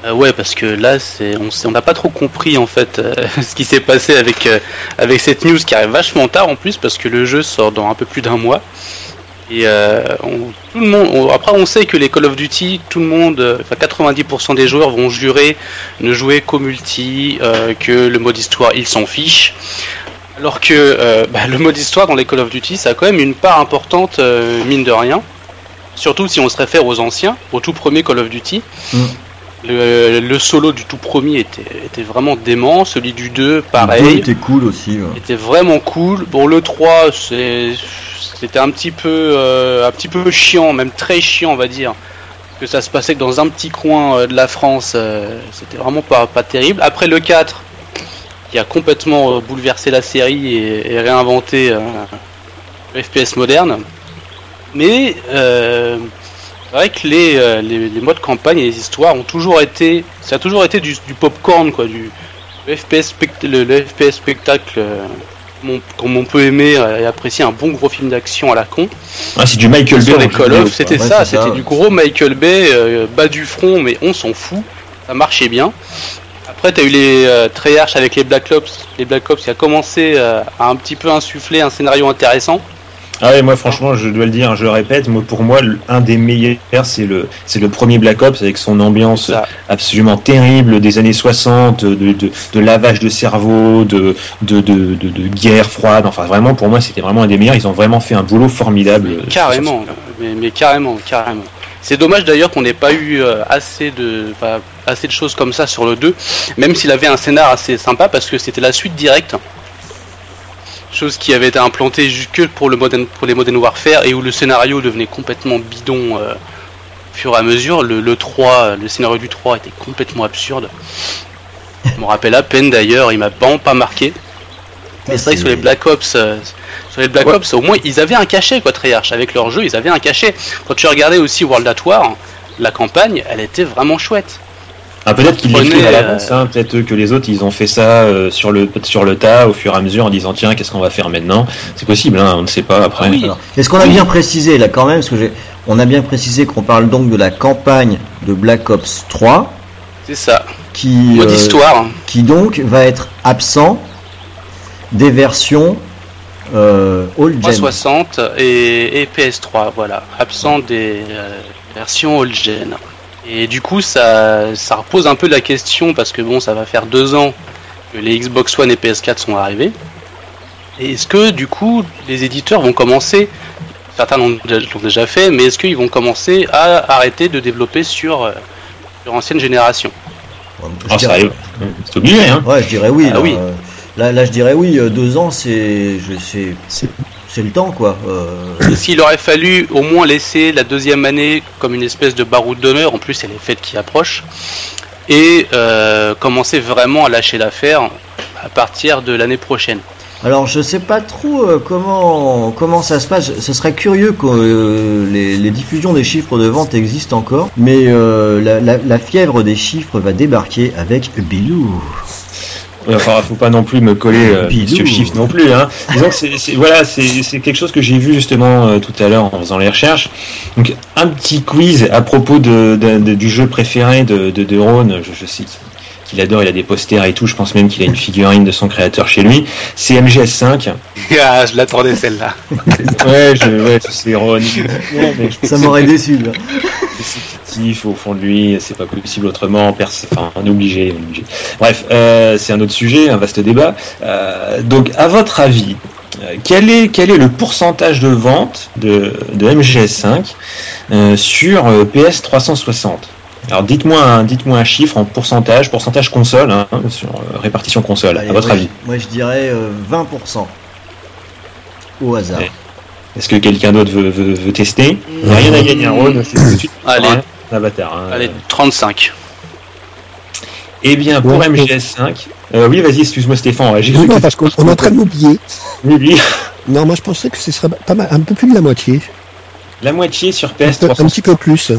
Euh, ouais, parce que là, c'est, on n'a pas trop compris en fait euh, ce qui s'est passé avec euh, avec cette news qui arrive vachement tard en plus parce que le jeu sort dans un peu plus d'un mois. Et tout le monde. on- après, on sait que les Call of Duty, tout le monde, enfin 90% des joueurs vont jurer ne jouer qu'au multi, que le mode histoire, ils s'en fichent. Alors que bah, le mode histoire dans les Call of Duty, ça a quand même une part importante, mine de rien. Surtout si on se réfère aux anciens, au tout premier Call of Duty. Mm. Le, le solo du tout premier était, était vraiment dément, celui du 2 Le jeu pareil, était cool aussi. ouais. était vraiment cool. Bon le 3 c'est c'était un petit peu euh, un petit peu chiant, même très chiant on va dire. Que ça se passait que dans un petit coin euh, de la France, euh, c'était vraiment pas, pas terrible. Après le 4 qui a complètement bouleversé la série et, et réinventé le FPS moderne. Mais euh, vrai que les, euh, les, les modes campagne et les histoires ont toujours été, ça a toujours été du, du popcorn quoi, du le FPS, spect- le, le FPS spectacle euh, comme on- comme on peut aimer euh, et apprécier un bon gros film d'action à la con. Ah, c'est du Michael Bay. Sur les Call of, c'était Ouais, ça, c'est c'était du gros Michael Bay, euh, bas du front, mais on s'en fout. Ça marchait bien. Après, t'as eu les euh, Treyarch avec les Black Ops, les Black Ops qui a commencé euh, à un petit peu insuffler un scénario intéressant. Ah ouais, moi franchement, je dois le dire, je le répète, moi pour moi, un des meilleurs, c'est le, c'est le premier Black Ops avec son ambiance absolument terrible des années 60, de, de, de lavage de cerveau, de, de, de, de, de guerre froide. Enfin, vraiment, pour moi, c'était vraiment un des meilleurs. Ils ont vraiment fait un boulot formidable. euh, Carrément, mais, mais carrément, carrément. C'est dommage d'ailleurs qu'on n'ait pas eu euh, assez de assez de choses comme ça sur le 2, même s'il avait un scénar assez sympa parce que c'était la suite directe. Chose qui avait été implantée ju- que pour, le modern, pour les Modern Warfare et où le scénario devenait complètement bidon euh, au fur et à mesure. Le, le 3, le scénario du 3 était complètement absurde. Je me rappelle à peine d'ailleurs, il m'a vraiment pas marqué. Mais c'est vrai que sur les Black Ops, euh, sur les Black Ouais. Ops, au moins ils avaient un cachet quoi, Treyarch avec leur jeu, ils avaient un cachet. Quand tu regardais aussi World at War, la campagne, elle était vraiment chouette. Ah, peut-être qu'ils l'écrivent à euh, l'avance, hein, peut-être que les autres ils ont fait ça euh, sur le sur le tas au fur et à mesure en disant tiens qu'est-ce qu'on va faire maintenant? C'est possible, hein, on ne sait pas après. Oui. Est-ce qu'on a bien précisé là quand même, parce que j'ai, on a bien précisé qu'on parle donc de la campagne de Black Ops 3, C'est ça. qui, euh, histoire. qui donc va être absent des versions Euh, all gen. 360 et, et PS3, voilà, absent des euh, versions all gen. Et du coup, ça, ça repose un peu la question parce que bon, ça va faire deux ans que les Xbox One et PS4 sont arrivés. Et est-ce que du coup, les éditeurs vont commencer, certains l'ont déjà, l'ont déjà fait, mais est-ce qu'ils vont commencer à arrêter de développer sur, euh, sur ancienne génération? Je ça dirais- arrive. C'est obligé, hein. Ouais, je dirais oui. Ah là, oui. euh, Là, là, je dirais oui. euh, Deux ans, c'est, je- c'est, C'est- c'est le temps, quoi. Euh, S'il aurait fallu au moins laisser la deuxième année comme une espèce de baroud d'honneur, en plus c'est les fêtes qui approchent, et euh, commencer vraiment à lâcher l'affaire à partir de l'année prochaine. Alors, je sais pas trop euh, comment comment ça se passe. Ce serait curieux que euh, les, les diffusions des chiffres de vente existent encore, mais euh, la, la- la fièvre des chiffres va débarquer avec Bilou. Enfin, faut pas non plus me coller euh, Bidou. Monsieur Chiffre non plus. Hein. Disons que c'est, voilà, c'est, quelque chose que j'ai vu justement euh, tout à l'heure en faisant les recherches. Donc, un petit quiz à propos de, de- de- du jeu préféré de, de, de Ron. Je, je sais qu'il- adore, il a des posters et tout. Je pense même qu'il a une figurine de son créateur chez lui. C'est MGS5. ah, je l'attendais celle-là. Ouais, je, ouais, sais Ron. Non, mais je- Ça m'aurait déçu. Là. c'est fictif au fond de lui, c'est pas possible autrement, enfin, on est obligé, on est obligé. Bref, euh, c'est un autre sujet, un vaste débat. Euh, donc, à votre avis, euh, quel est, quel est le pourcentage de vente de, de MGS5 euh, sur euh, PS 360 alors dites-moi un, dites-moi un chiffre en pourcentage, pourcentage console, hein, sur euh, répartition console, Allez, à votre moi, avis. Moi, je dirais euh, 20%. Au hasard. Ouais. Est-ce que quelqu'un d'autre veut, veut, veut tester? Il n'y a rien à gagner, Ron, c'est tout de suite. Allez. Bâtard. hein. Allez, 35. Eh bien, pour Ouais. MGS5, euh, oui, vas-y, excuse-moi Stéphane, j'ai Non, cru non, parce qu'on est en train de l'oublier. Oui. Non, moi je pensais que ce serait pas mal, un peu plus de la moitié. La moitié sur Un, peu- un PS360. petit peu plus.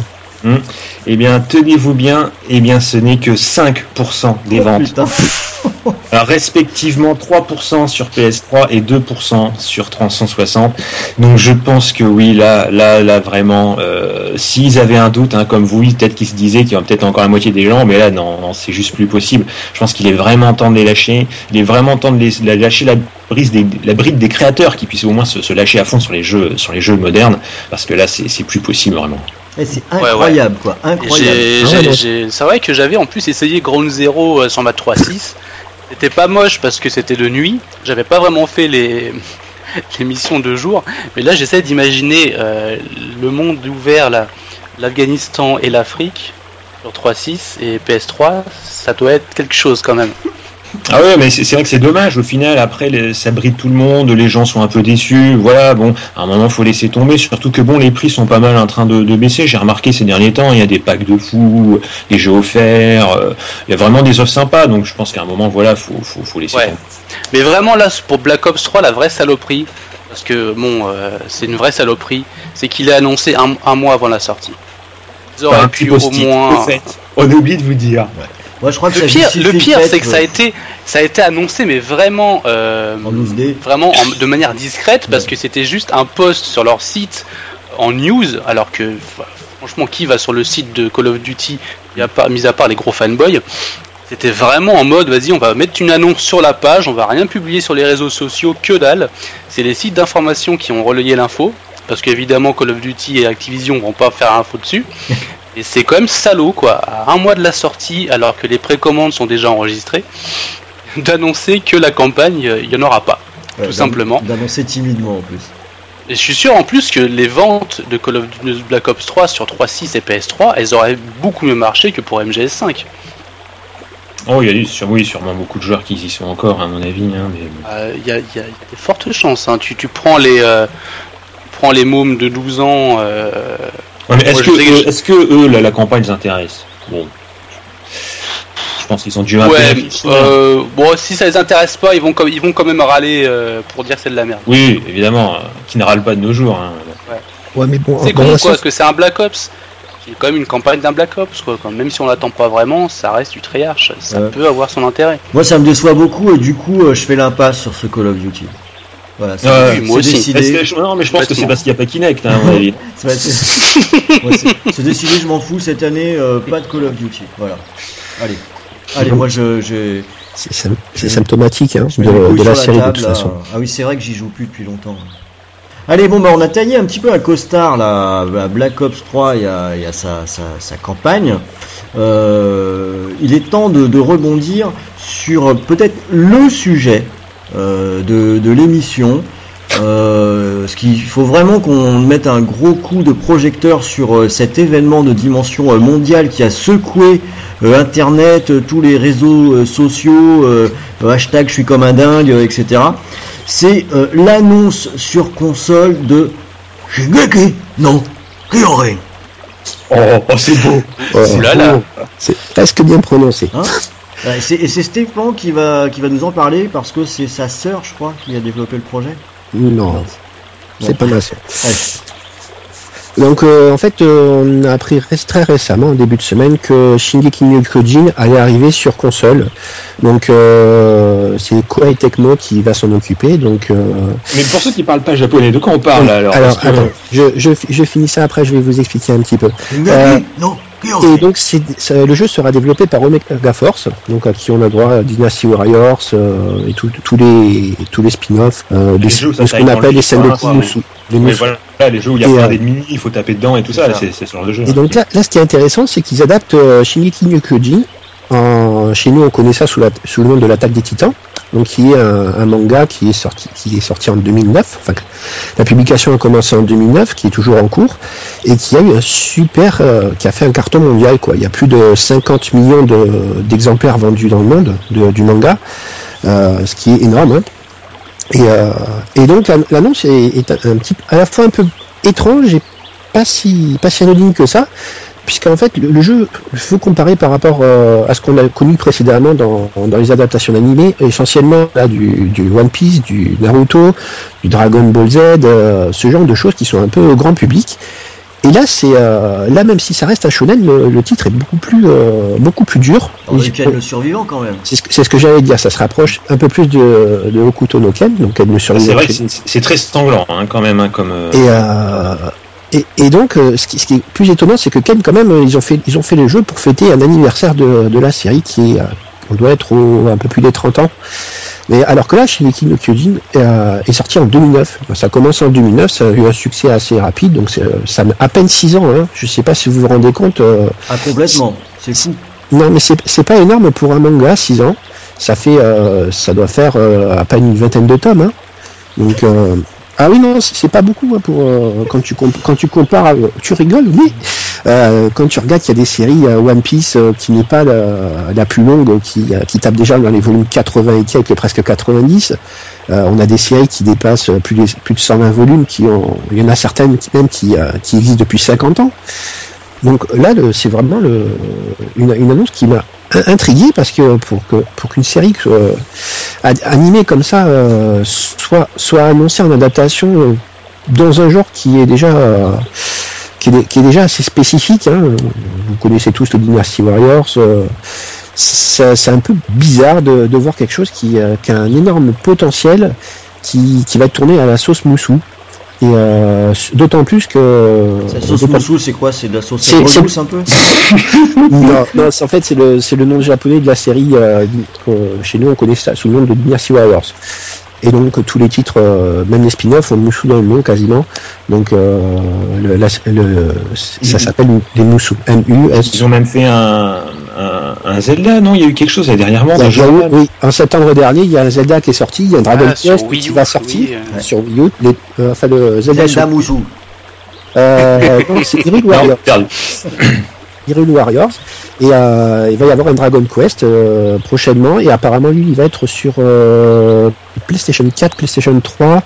Eh bien, tenez-vous bien, eh bien, ce n'est que 5% des Oh, ventes. respectivement 3% sur PS3 et 2% sur 360. Donc, je pense que oui, là, là, là, vraiment, euh, s'ils avaient un doute, hein, comme vous, peut-être qu'ils se disaient qu'il y aurait peut-être encore la moitié des gens, mais là, non, non, c'est juste plus possible. Je pense qu'il est vraiment temps de les lâcher. Il est vraiment temps de les, lâcher la brise des, la bride des créateurs qui puissent au moins se, se lâcher à fond sur les jeux, sur les jeux modernes, parce que là, c'est c'est plus possible vraiment. Eh, c'est ouais. incroyable, quoi. Incroyable. Ah C'est vrai que j'avais en plus essayé Ground Zero euh, sur ma 3.6. C'était pas moche parce que c'était de nuit. J'avais pas vraiment fait les, les missions de jour. Mais là, j'essaie d'imaginer euh, le monde ouvert, là, l'Afghanistan et l'Afrique sur 3.6 et PS3. Ça doit être quelque chose quand même. Ah ouais, mais c'est vrai que c'est dommage. Au final, après, les- ça bride tout le monde, les gens sont un peu déçus. Voilà, bon, à un moment, faut laisser tomber. Surtout que bon, les prix sont pas mal en train de, de baisser. J'ai remarqué ces derniers temps, il y a des packs de fous, des jeux offerts. euh, il y a vraiment des offres sympas. Donc, je pense qu'à un moment, voilà, faut, faut, faut laisser Ouais. tomber. Mais vraiment là, pour Black Ops 3, la vraie saloperie, parce que bon, euh, c'est une vraie saloperie, c'est qu'il est annoncé un, un mois avant la sortie. Ils auraient pu au moins. au fait. On oublie de vous dire. Moi, je crois que Le pire, le pire, c'est que ça a été, ça a été annoncé, mais vraiment, euh, En vraiment en- de manière discrète, parce que c'était juste un post sur leur site en news, alors que franchement, qui va sur le site de Call of Duty, mis à part, mis à part les gros fanboys, c'était vraiment en mode, vas-y, on va mettre une annonce sur la page, on va rien publier sur les réseaux sociaux, que dalle. C'est les sites d'information qui ont relayé l'info, parce qu'évidemment Call of Duty et Activision vont pas faire info dessus. Et c'est quand même salaud, quoi, à un mois de la sortie, alors que les précommandes sont déjà enregistrées, d'annoncer que la campagne, euh, il y en aura pas. Ouais, tout simplement. D'annoncer timidement en plus. Et je suis sûr en plus que les ventes de Call of Duty Black Ops 3 sur 3.6 et PS3, elles auraient beaucoup mieux marché que pour MGS5. Oh, il y a sur- oui, sûrement beaucoup de joueurs qui y sont encore, à mon avis. hein, mais. Euh, Il y, a, il y a- il y a des fortes chances. hein. Tu, tu prends les, euh, tu prends les mômes de 12 ans. Ouais, mais est-ce que, eux- je- est-ce que eux, la, la campagne les intéresse? Bon. Je pense qu'ils ont dû un peu ouais, euh, bon, si ça les intéresse pas, ils vont, comme- ils vont quand même râler euh, pour dire que c'est de la merde. Oui, évidemment, euh, qui ne râle pas de nos jours. hein. Ouais, mais bon, C'est con quoi, parce que c'est un Black Ops. C'est quand même une campagne d'un Black Ops quoi. Quand même si on l'attend pas vraiment, ça reste du triarche. Ça Ouais. peut avoir son intérêt. Moi, ça me déçoit beaucoup et du coup, euh, je fais l'impasse sur ce Call of Duty. Voilà, c'est Ouais, c'est moi aussi. décidé. Que je- non, mais je pense que c'est parce qu'il n'y a pas Kinect, hein, à mon avis. C'est- décidé, je m'en fous cette année, euh, pas de Call of Duty. Voilà. Allez. Allez, moi je. je... C'est sym- c'est symptomatique hein, de, de la série de table, toute là. façon. Ah oui, c'est vrai que j'y joue plus depuis longtemps. Allez, bon, bah, on a taillé un petit peu un costard là. Bah, Black Ops 3, il y a, il y a sa, sa, sa campagne. Euh, il est temps de, de rebondir sur euh, peut-être le sujet euh, de, de l'émission. Euh, ce qu'il faut vraiment qu'on mette un gros coup de projecteur sur euh, cet événement de dimension euh, mondiale qui a secoué euh, Internet, euh, tous les réseaux euh, sociaux, euh, euh, hashtag je suis comme un dingue, euh, etc. C'est euh, l'annonce sur console de Shingeki no Kyojin. Oh, oh, c'est beau. Euh. C'est presque bien prononcé. Hein? Euh, c'est- Et c'est Stéphane qui va, qui va nous en parler parce que c'est sa sœur, je crois, qui a développé le projet. Non, c'est pas ma sœur. Donc euh, en fait, euh, on a appris très récemment, en début de semaine, que Shingeki no Kyojin allait arriver sur console. Donc euh, c'est Koei Tecmo qui va s'en occuper. Donc euh, Mais pour ceux qui parlent pas japonais, de quoi on parle alors? Alors Parce que- attends, je, je, je finis ça après, je vais vous expliquer un petit peu. Shingeki Euh, no Et donc ça- le jeu sera développé par Omega Force, donc à qui on a droit à Dynasty Warriors euh, et tous les tous les spin-offs, euh, Les jeux ce qu'on appelle le les scènes de Kimusu. Les Mais voilà, les jeux où il y a plein euh, d'ennemis, il faut taper dedans et tout ça, C'est ce genre de jeu. Et donc là, là, ce qui est intéressant, c'est qu'ils adaptent euh, Shingeki no Kyojin. En, chez nous, on connaît ça sous, le nom de l'attaque des Titans, donc qui est un, manga qui est sorti, qui est sorti en 2009. Enfin, la publication a commencé en 2009, qui est toujours en cours, et qui a eu un super, euh, qui a fait un carton mondial. Il y a plus de 50 millions de- d'exemplaires vendus dans le monde de- du manga, euh, ce qui est énorme. hein. Et, euh, et donc la- l'annonce est, un petit, à la fois un peu étrange et pas si, pas si anodine que ça, puisqu'en fait le, le jeu, il faut comparer par rapport euh, à ce qu'on a connu précédemment dans, dans les adaptations animées, essentiellement là, du, du One Piece, du Naruto, du Dragon Ball Z, euh, ce genre de choses qui sont un peu au grand public. Et là, c'est euh, là même si ça reste un shonen, le, le titre est beaucoup plus euh, beaucoup plus dur. On Et- Ken le survivant quand même. c'est ce, que- c'est ce que j'allais dire, ça se rapproche un peu plus de, de Hokuto no Ken, donc elle ne C'est vrai c'est- c'est très sanglant hein, quand même, hein, comme. euh, et, euh, et, et donc, euh, ce qui, ce qui est plus étonnant, c'est que Ken, quand même, euh, ils ont fait, ils ont fait le jeu pour fêter un anniversaire de, de la série qui est, euh, on doit être au, un peu plus des 30 ans. Mais alors que là, Shingeki no Kyojin euh, est sorti en 2009. Ça a commencé en 2009, ça a eu un succès assez rapide, donc c'est, euh, ça a à peine 6 ans. Hein. Je sais pas si vous vous rendez compte. euh, Ah, complètement. C'est fou. non, mais c'est c'est pas énorme pour un manga, 6 ans. Ça fait, euh, ça doit faire euh, à peine une vingtaine de tomes. Hein. Donc, euh, ah oui, non, c'est pas beaucoup hein, pour euh, quand tu quand tu compares. euh, tu rigoles, oui. Euh, quand tu regardes qu'il y a des séries One Piece qui n'est pas la, plus longue, qui, qui tape déjà dans les volumes 80 et quelques, presque 90. Euh, on a des séries qui dépassent plus de, plus de 120 volumes, qui ont, il y en a certaines même qui, existent depuis 50 ans. Donc là, c'est vraiment une, annonce qui m'a intrigué parce que pour que pour qu'une série euh, animée comme ça euh, soit soit annoncée en adaptation euh, dans un genre qui est déjà euh, qui, est, qui est déjà assez spécifique. hein. Vous connaissez tous le Dynasty Warriors. euh, c'est un peu bizarre de, voir quelque chose qui, euh, qui a un énorme potentiel qui, qui va tourner à la sauce moussou. Et euh, d'autant plus que La sauce moussou, c'est quoi? C'est de la sauce C'est- un peu? Non, non, c'est- en fait, c'est le, c'est le nom japonais de la série. euh, chez nous, on connaît ça sous le nom de Dynasty Warriors. Et donc, tous les titres, euh, même les spin-offs, ont Moussou dans le nom quasiment. Donc, euh, le, la- le- ça s'appelle les Moussou. M-U-S. Ils ont même fait un, un, Zelda, non Il y a eu quelque chose là, dernièrement. Il y a- oui, en septembre dernier, il y a un Zelda qui est sorti, il y a un Dragon Ah, Quest qui va sortir oui, euh. sur Wii U. Les, euh, enfin, le Zelda, Zelda sur- moussou. euh, non, c'est Hyrule Warriors. Hyrule Warriors. Et euh, il va y avoir un Dragon Quest euh, prochainement. Et apparemment, lui, il va être sur euh, PlayStation 4, PlayStation 3.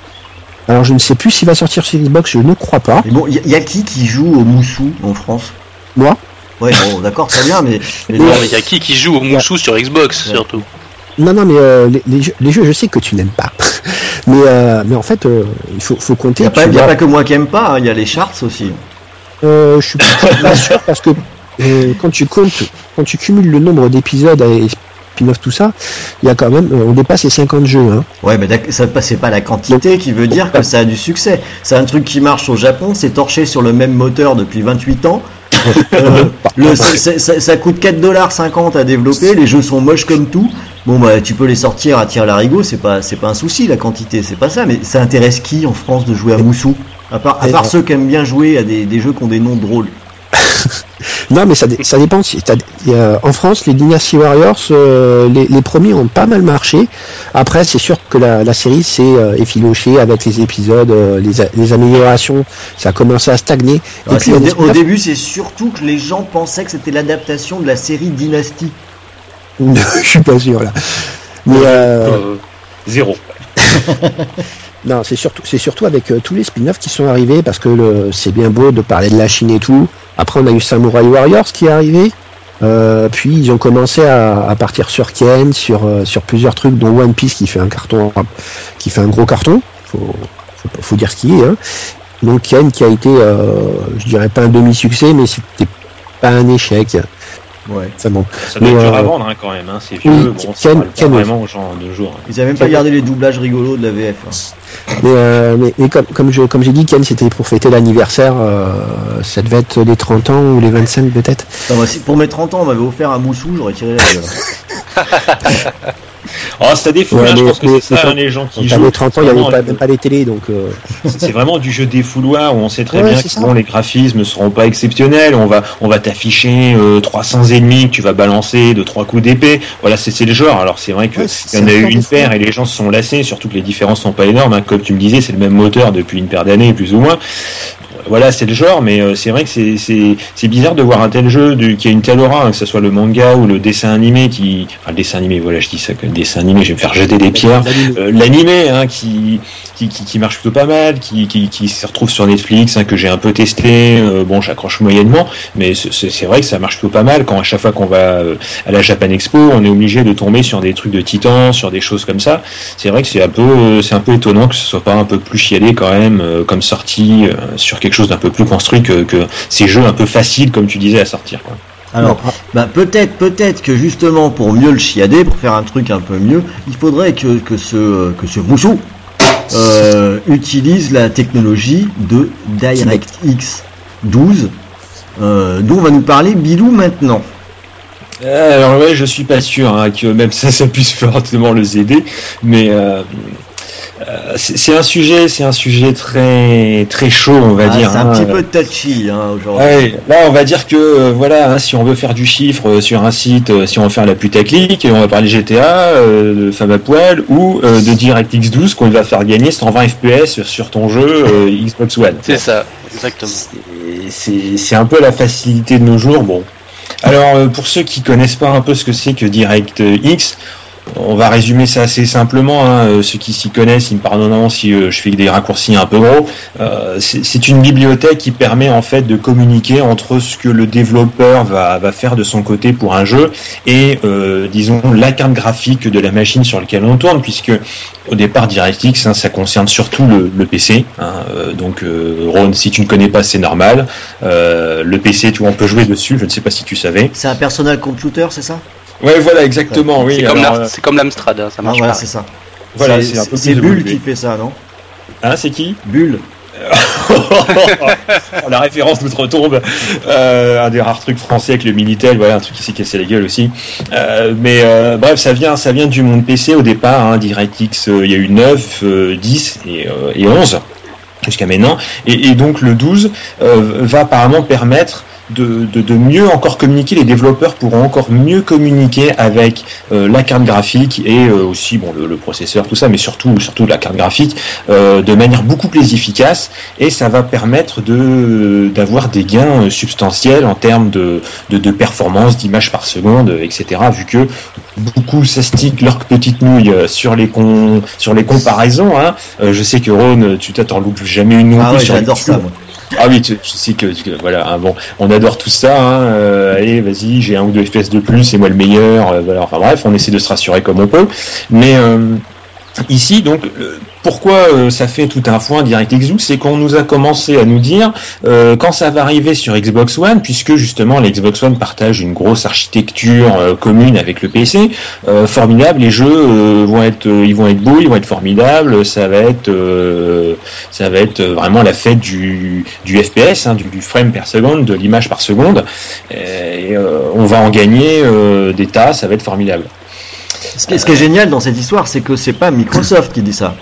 Alors, je ne sais plus s'il va sortir sur Xbox, je ne crois pas. Mais bon, y, y a qui qui joue au moussou en France? Moi? Ouais, bon, d'accord, très bien, mais. mais Non, mais il y a qui qui joue au Moussou sur Xbox Ouais. surtout Non, non, mais euh, les, les jeux, les jeux, je sais que tu n'aimes pas. mais, euh, mais en fait, euh, il faut, faut compter. y a pas, tu y a pas que moi qui aime pas, il y a les charts aussi. Euh, je suis pas sûr parce que euh, quand tu comptes, quand tu cumules le nombre d'épisodes et spin-off tout ça, il y a quand même, euh, on dépasse les 50 jeux. Hein. Ouais, mais ça c'est pas la quantité qui veut dire que ça a du succès. C'est un truc qui marche au Japon, c'est torché sur le même moteur depuis 28 ans. Le, c'est- c'est- ça coûte 4,50$ à développer, les jeux sont moches comme tout. Bon bah tu peux les sortir à tir larigot, c'est pas c'est pas un souci la quantité, c'est pas ça, mais ça intéresse qui en France de jouer à Moussou? À part, à part Et- ceux qui aiment bien jouer à des, des jeux qui ont des noms drôles. Non, mais ça, ça dépend. Si en France, les Dynasty Warriors, euh, les, les premiers ont pas mal marché. Après, c'est sûr que la, la série s'est euh, effilochée avec les épisodes, euh, les, améliorations. Ça a commencé à stagner. Ouais, Et c'est- puis, au, début c'est surtout que les gens pensaient que c'était l'adaptation de la série Dynasty. je suis pas sûr là. Mais euh, Euh, zéro. Non, c'est surtout, c'est surtout avec euh, tous les spin-offs qui sont arrivés parce que c'est bien beau de parler de la Chine et tout. Après, on a eu Samurai Warriors qui est arrivé. Euh, puis ils ont commencé à, partir sur Ken, sur euh, sur plusieurs trucs, dont One Piece qui fait un carton, qui fait un gros carton. Faut faut, dire ce qui est. Hein. Donc Ken qui a été, je dirais pas un demi-succès, mais c'était pas un échec. Ouais. Enfin bon. Ça doit être Mais, dur à euh, vendre hein, quand même, hein, c'est vieux. oui, bon, ça parle pas Ken- vraiment aux gens de jour. Ils avaient même pas gardé les doublages rigolos de la VF. hein. Mais, euh, mais, mais comme, comme je comme j'ai dit, Ken c'était pour fêter l'anniversaire. euh, ça devait être les 30 ans ou les 25 peut-être. Si- pour mes 30 ans on m'avait offert un moussou, j'aurais tiré la gueule. Oh, ça Ouais, là, je pense que c'est ça, les gens qui jouent. 30 ans, il n'y avait pas, même pas les télés, donc euh, C'est vraiment du jeu défouloir où on sait très Ouais, bien que bon, les graphismes seront pas exceptionnels. On va, on va t'afficher euh, 300 ennemis que tu vas balancer de trois coups d'épée. Voilà, c'est le genre. Alors c'est vrai que Ouais, il y en a eu une paire et les gens se sont lassés. Surtout que les différences sont pas énormes. hein. Comme tu me disais, c'est le même moteur depuis une paire d'années plus ou moins. Voilà, c'est le genre, mais euh, c'est vrai que c'est- bizarre de voir un tel jeu qui a une telle aura, hein, que ce soit le manga ou le dessin animé qui, enfin le dessin animé, voilà, je dis ça que le dessin animé, je vais me faire jeter des pierres. Euh, l'animé hein, qui, qui, qui, qui marche plutôt pas mal, qui, qui, qui se retrouve sur Netflix, hein, que j'ai un peu testé, euh, bon j'accroche moyennement, mais c'est- vrai que ça marche plutôt pas mal quand à chaque fois qu'on va à la Japan Expo, on est obligé de tomber sur des trucs de titan, sur des choses comme ça. C'est vrai que c'est un peu c'est un peu étonnant que ce soit pas un peu plus chialé quand même comme sortie sur quelque chose d'un peu plus construit que, que ces jeux un peu faciles comme tu disais à sortir. Quoi. Alors, bah, peut-être, peut-être que justement pour mieux le chiader, pour faire un truc un peu mieux, il faudrait que, que ce que ce Moussou euh, utilise la technologie de DirectX 12, euh, dont va nous parler Bilou maintenant. Euh, Alors ouais, je suis pas sûr hein, que même ça, ça puisse fortement le aider, mais euh, c'est c'est un sujet, c'est un sujet très très chaud, on va Ah, dire. c'est un hein. petit peu touchy hein, aujourd'hui. Ouais, là, on va dire que euh, voilà, hein, si on veut faire du chiffre euh, sur un site, euh, si on veut faire la putaclic, on va parler GTA, euh, de femme à poil ou euh, de DirectX 12 qu'on va faire gagner 120 FPS sur, sur ton jeu euh, Xbox One. C'est ça, exactement. C'est un peu la facilité de nos jours. Bon. Alors, euh, pour ceux qui connaissent pas un peu ce que c'est que DirectX, on va résumer ça assez simplement. hein. Euh, Ceux qui s'y connaissent, ils me pardonneront si euh, je fais des raccourcis un peu gros. Euh, c'est une bibliothèque qui permet en fait de communiquer entre ce que le développeur va, faire de son côté pour un jeu et disons la carte graphique de la machine sur laquelle on tourne, puisque au départ DirectX, hein, ça concerne surtout le, PC. hein. Donc Ron, si tu ne connais pas, c'est normal. Le PC, tu on peut jouer dessus. Je ne sais pas si tu savais. C'est un personal computer, c'est ça? Ouais, voilà, exactement. Oui. c'est comme alors, euh, c'est comme l'Amstrad, hein, ça Ah marche voilà, c'est ça. Voilà, c'est Bull qui fait ça, non? Hein, c'est qui? Bull. La référence nous retombe. Euh, un des rares trucs français avec le Minitel, voilà, un truc qui s'est cassé la gueule aussi. Euh, mais euh, bref, ça vient, ça vient du monde PC au départ. Hein, DirectX, euh, il y a eu 9, euh, 10 et, euh, et 11 jusqu'à maintenant. Et, et donc le 12 euh, va apparemment permettre de, de, de mieux encore communiquer, les développeurs pourront encore mieux communiquer avec euh, la carte graphique et euh, aussi bon le, le processeur, tout ça, mais surtout surtout la carte graphique euh, de manière beaucoup plus efficace et ça va permettre de d'avoir des gains substantiels en termes de, de, de performance, d'image par seconde, etc. Vu que beaucoup s'astiquent leur petite nouille euh, sur les con, sur les comparaisons. Hein. Euh, je sais que Ron, tu t'attends loupes jamais une non Ah ouais, sur YouTube. ça, moi. Ah oui, tu, tu sais que, que- voilà, hein, bon, on adore tout ça. Hein, euh, allez, vas-y, j'ai un ou deux FPS de plus, c'est moi le meilleur. euh, voilà, enfin bref, on essaie de se rassurer comme on peut. Mais euh, Ici, donc, euh, pourquoi euh, ça fait tout un foin DirectX 12 C'est qu'on nous a commencé à nous dire euh, quand ça va arriver sur Xbox One, puisque justement la Xbox One partage une grosse architecture euh, commune avec le PC, euh, formidable. Les jeux vont être, ils vont être beaux, ils vont être formidables. Ça va être, ça va être vraiment la fête du, FPS, hein, du, du frame per seconde, de l'image par seconde. Et on va en gagner des tas. Ça va être formidable. Ce qui, est, ce qui est génial dans cette histoire, c'est que c'est pas Microsoft qui dit ça.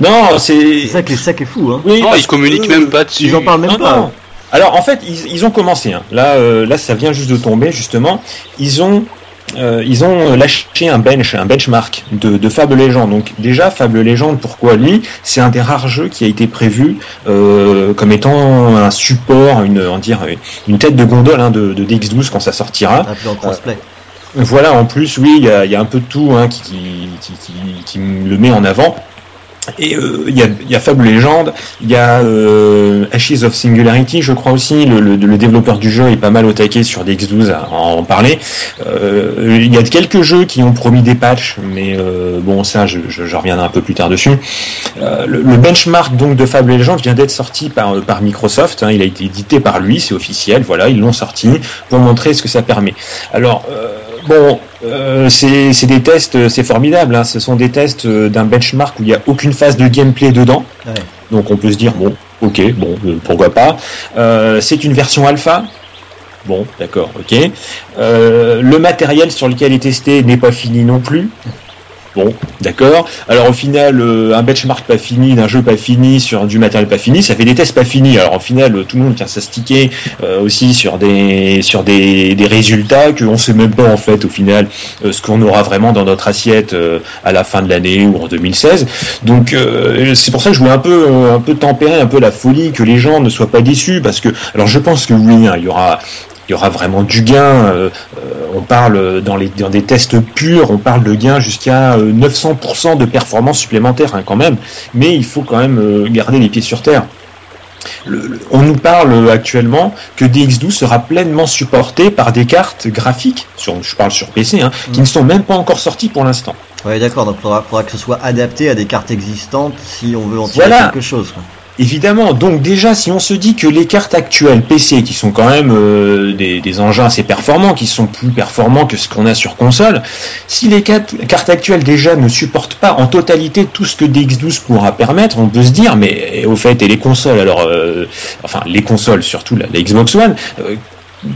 Non, c'est C'est ça qui est, ça qui est fou. Hein. oui, Non, parce ils communiquent que- même pas dessus. Ils en parlent même Non, pas. non. Alors en fait, ils, ils ont commencé. hein. Là, euh, là, ça vient juste de tomber justement. Ils ont, euh, ils ont lâché un bench, un benchmark de, de Fable Legend. Donc déjà, Fable Legend, pourquoi lui? C'est un des rares jeux qui a été prévu euh, comme étant un support, une, on dire, une tête de gondole hein, de, de DX12 quand ça sortira. Un peu en crossplay. Voilà, en plus, oui, il y a, un peu de tout hein, qui, qui, le met en avant. Et euh, il y, a, y a Fable Legend, il y a euh, Ashes of Singularity, je crois aussi. Le, le, développeur du jeu est pas mal au taquet sur DX12 à en parler. Euh, il y a quelques jeux qui ont promis des patchs, mais bon, ça, je, reviendrai un peu plus tard dessus. Le, benchmark donc de Fable Legend vient d'être sorti par, par Microsoft. hein, il a été édité par lui, c'est officiel. Voilà, ils l'ont sorti pour montrer ce que ça permet. Alors. Euh, Bon, euh, c'est des tests, c'est formidable. Hein. Ce sont des tests euh, d'un benchmark où il n'y a aucune phase de gameplay dedans. Ouais. Donc on peut se dire bon, ok, bon, euh, pourquoi pas. Euh, c'est une version alpha. Bon, d'accord, ok. Euh, le matériel sur lequel est testé n'est pas fini non plus. Bon, d'accord. Alors au final, euh, un benchmark pas fini, d'un jeu pas fini, sur du matériel pas fini, ça fait des tests pas finis. Alors au final, euh, tout le monde tient sa sticker euh, aussi sur des sur des, résultats qu'on sait même pas en fait au final ce qu'on aura vraiment dans notre assiette à la fin de l'année ou en 2016. Donc c'est pour ça que je voulais un peu tempérer un peu la folie, que les gens ne soient pas déçus parce que alors je pense que oui, hein, il y aura vraiment du gain. On parle dans, les, dans des tests purs, on parle de gains jusqu'à euh, 900% de performance supplémentaire hein, quand même. Mais il faut quand même euh, garder les pieds sur terre. Le- le- on nous parle euh, actuellement que DX12 sera pleinement supporté par des cartes graphiques, sur, je parle sur PC, hein, qui ne sont même pas encore sorties pour l'instant. Ouais, d'accord. Donc, il faudra, faudra que ce soit adapté à des cartes existantes si on veut en tirer Voilà. quelque chose. quoi. Évidemment, donc déjà si on se dit que les cartes actuelles PC, qui sont quand même euh, des, engins assez performants, qui sont plus performants que ce qu'on a sur console, si les cartes, actuelles déjà ne supportent pas en totalité tout ce que DX12 pourra permettre, on peut se dire, mais au fait, et les consoles, alors, euh, enfin les consoles, surtout la, la Xbox One, euh,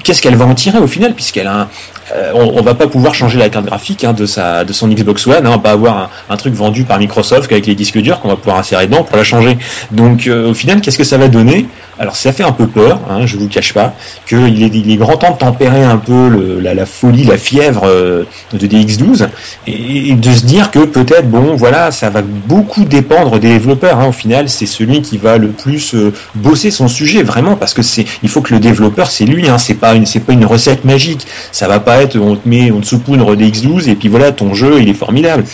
qu'est-ce qu'elle va en tirer au final, puisqu'elle a un, euh, on, on va pas pouvoir changer la carte graphique hein, de sa de son Xbox One, hein, on va avoir un, truc vendu par Microsoft avec les disques durs qu'on va pouvoir insérer dedans pour la changer. Donc euh, au final, qu'est-ce que ça va donner? Alors ça fait un peu peur, hein, je vous cache pas, est, il est grand temps de tempérer un peu la, folie, la fièvre euh, de DX12 et, de se dire que peut-être bon voilà, ça va beaucoup dépendre des développeurs. Hein, au final, c'est celui qui va le plus bosser son sujet vraiment parce que c'est il faut que le développeur c'est lui, hein, c'est pas une c'est pas une recette magique. Ça va pas être on te met on te saupoudre DX12 et puis voilà ton jeu il est formidable.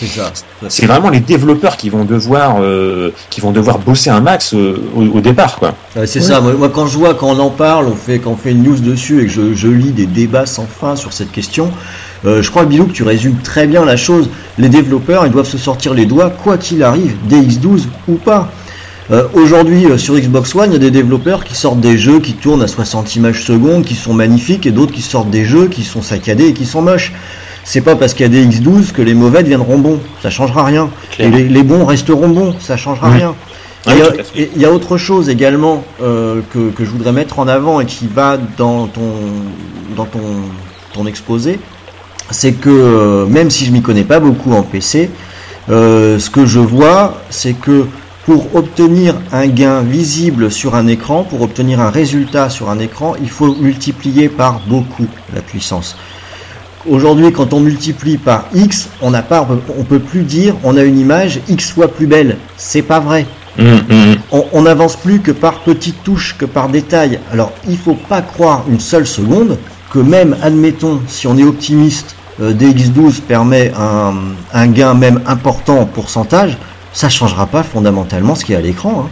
C'est vraiment les développeurs qui vont devoir euh, qui vont devoir bosser un max euh, au, au départ quoi. Ouais, c'est ça. Moi, moi, quand je vois, quand on en parle, on fait, quand on fait une news dessus et que je, je lis des débats sans fin sur cette question, euh, je crois, Bilou, que tu résumes très bien la chose. Les développeurs, ils doivent se sortir les doigts, quoi qu'il arrive, DX12 ou pas. Euh, Aujourd'hui, euh, sur Xbox One, il y a des développeurs qui sortent des jeux qui tournent à 60 images secondes, qui sont magnifiques, et d'autres qui sortent des jeux qui sont saccadés et qui sont moches. C'est pas parce qu'il y a des X12 que les mauvais deviendront bons. Ça changera rien. Et les, les bons resteront bons. Ça changera Oui. rien. Oui, Et il y a- y autre chose également euh, que, que je voudrais mettre en avant et qui va dans ton dans ton ton exposé, c'est que même si je m'y connais pas beaucoup en PC, ce que je vois, c'est que pour obtenir un gain visible sur un écran, pour obtenir un résultat sur un écran, il faut multiplier par beaucoup la puissance. Aujourd'hui, quand on multiplie par x, on n'a pas, on peut plus dire on a une image x fois plus belle. C'est pas vrai Hum, hum. on on n'avance plus que par petites touches, que par détails. Alors il faut pas croire une seule seconde que même, admettons, si on est optimiste, euh, DX12 permet un, un gain même important en pourcentage, ça changera pas fondamentalement ce qui est à l'écran. hein.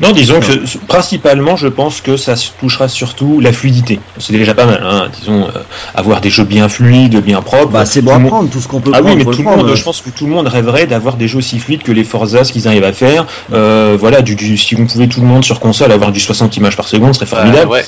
Non, disons que principalement, je pense que ça touchera surtout la fluidité. C'est déjà pas mal, hein. disons, euh, avoir des jeux bien fluides, bien propres. Bah, c'est bon à prendre, tout ce qu'on peut ah prendre. oui, mais tout le monde, je pense que tout le monde rêverait d'avoir des jeux aussi fluides que les Forza, ce qu'ils arrivent à faire. Euh, voilà, du, du, si on pouvait tout le monde sur console avoir du 60 images par seconde, ce serait formidable. ouais.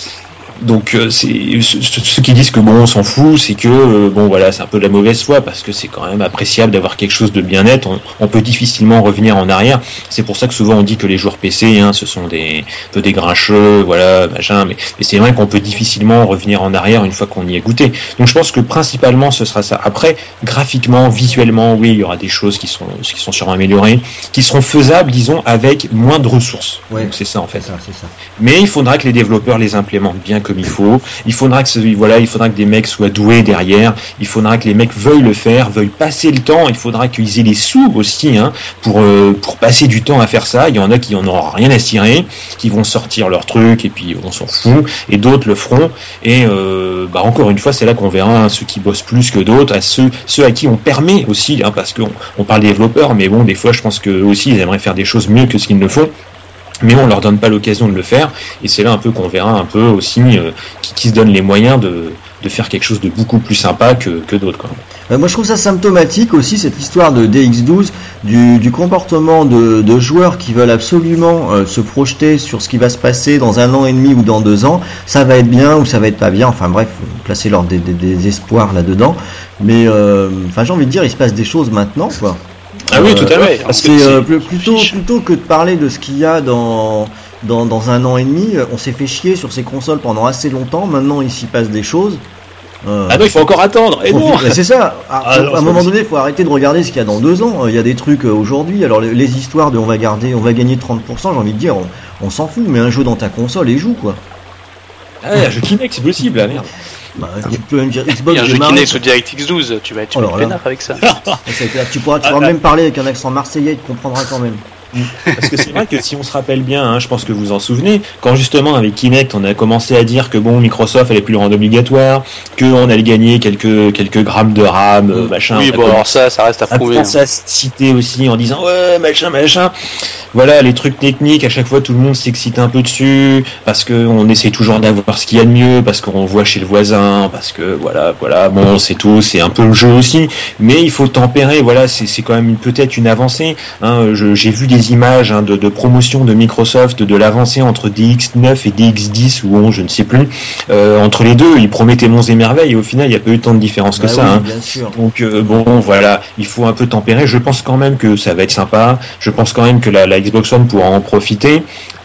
Donc euh, c'est ceux qui disent que bon on s'en fout, c'est que euh, bon voilà c'est un peu de la mauvaise foi parce que c'est quand même appréciable d'avoir quelque chose de bien net. On, peut difficilement revenir en arrière. C'est pour ça que souvent on dit que les joueurs PC, hein, ce sont des peu des grincheux, voilà machin. Mais, mais c'est vrai qu'on peut difficilement revenir en arrière une fois qu'on y est goûté. Donc je pense que principalement ce sera ça. Après graphiquement, visuellement, oui il y aura des choses qui sont qui sont sûrement améliorées, qui seront faisables disons avec moins de ressources. Ouais. C'est ça en fait. Ça, ça. Mais il faudra que les développeurs les implémentent bien comme il faut. Il faudra que voilà, il faudra que des mecs soient doués derrière. Il faudra que les mecs veuillent le faire, veuillent passer le temps. Il faudra qu'ils aient les sous aussi hein, pour euh, pour passer du temps à faire ça. Il y en a qui en auront rien à cirer, qui vont sortir leur truc et puis on s'en fout. Et d'autres le feront. Et euh, bah encore une fois, c'est là qu'on verra hein, ceux qui bossent plus que d'autres, à ceux à qui on permet aussi, hein, parce qu'on on parle des développeurs, mais bon, des fois, je pense que aussi ils aimeraient faire des choses mieux que ce qu'ils ne font mais on leur donne pas l'occasion de le faire et c'est là un peu qu'on verra un peu aussi euh, qui, se donnent les moyens de, de faire quelque chose de beaucoup plus sympa que, que d'autres. Euh, moi, je trouve ça symptomatique aussi cette histoire de DX12 du, comportement de, de joueurs qui veulent absolument euh, se projeter sur ce qui va se passer dans un an et demi ou dans deux ans. Ça va être bien ou ça va être pas bien. Enfin bref, placer leur des, des, des espoirs là-dedans. Mais enfin, j'ai envie de dire, il se passe des choses maintenant, quoi. Ah oui, Euh, tout à fait. Parce que plutôt plutôt que de parler de ce qu'il y a dans dans, dans un an et demi, on s'est fait chier sur ces consoles pendant assez longtemps. Maintenant, il s'y passe des choses. Euh, Ah non, il faut encore attendre. Et non. mais c'est ça. À, Ah non, à un moment donné, il faut arrêter de regarder ce qu'il y a dans deux ans. Il y a des trucs euh, aujourd'hui. Alors les, les histoires de on va garder, on va gagner 30%, j'ai envie de dire, on, on s'en fout. Mais un jeu dans ta console et joue quoi. Ah, un jeu Kinect, c'est possible, ah, merde. Bah, tu peux même dire Il y Xbox. a un jeu démarre, Kinect ou DirectX 12, tu vas être tu Oh peinard avec ça. Tu pourras, tu Ah, pourras ah. même parler avec un accent marseillais, il te comprendra quand même. Parce que c'est vrai que si on se rappelle bien, hein, je pense que vous en souvenez, quand justement avec Kinect on a commencé à dire que bon Microsoft allait plus le rendre obligatoire, qu'on allait gagner quelques quelques grammes de RAM, euh, machin. oui, bon, alors ça, ça reste à prouver. hein. se citer aussi en disant ouais machin machin voilà les trucs techniques à chaque fois tout le monde s'excite un peu dessus parce que on essaie toujours d'avoir ce qu'il y a de mieux parce qu'on voit chez le voisin parce que voilà voilà bon c'est tout c'est un peu le jeu aussi mais il faut tempérer voilà c'est quand même peut-être une avancée hein, j'ai vu des images hein, de, de promotion de Microsoft de l'avancée entre DX9 et DX10 ou 11 je ne sais plus Euh, entre les deux ils promettaient monts et merveilles et au final il n'y a pas eu tant de différence que Bah ça hein. bien sûr. Donc euh, bon, voilà, il faut un peu tempérer. Je pense quand même que ça va être sympa. Je pense quand même que la, la Xbox One pourra en profiter.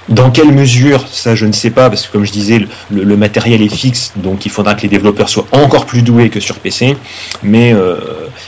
Dans quelle mesure, ça je ne sais pas, parce que comme je disais, le, matériel est fixe, donc il faudra que les développeurs soient encore plus doués que sur PC. Mais, euh,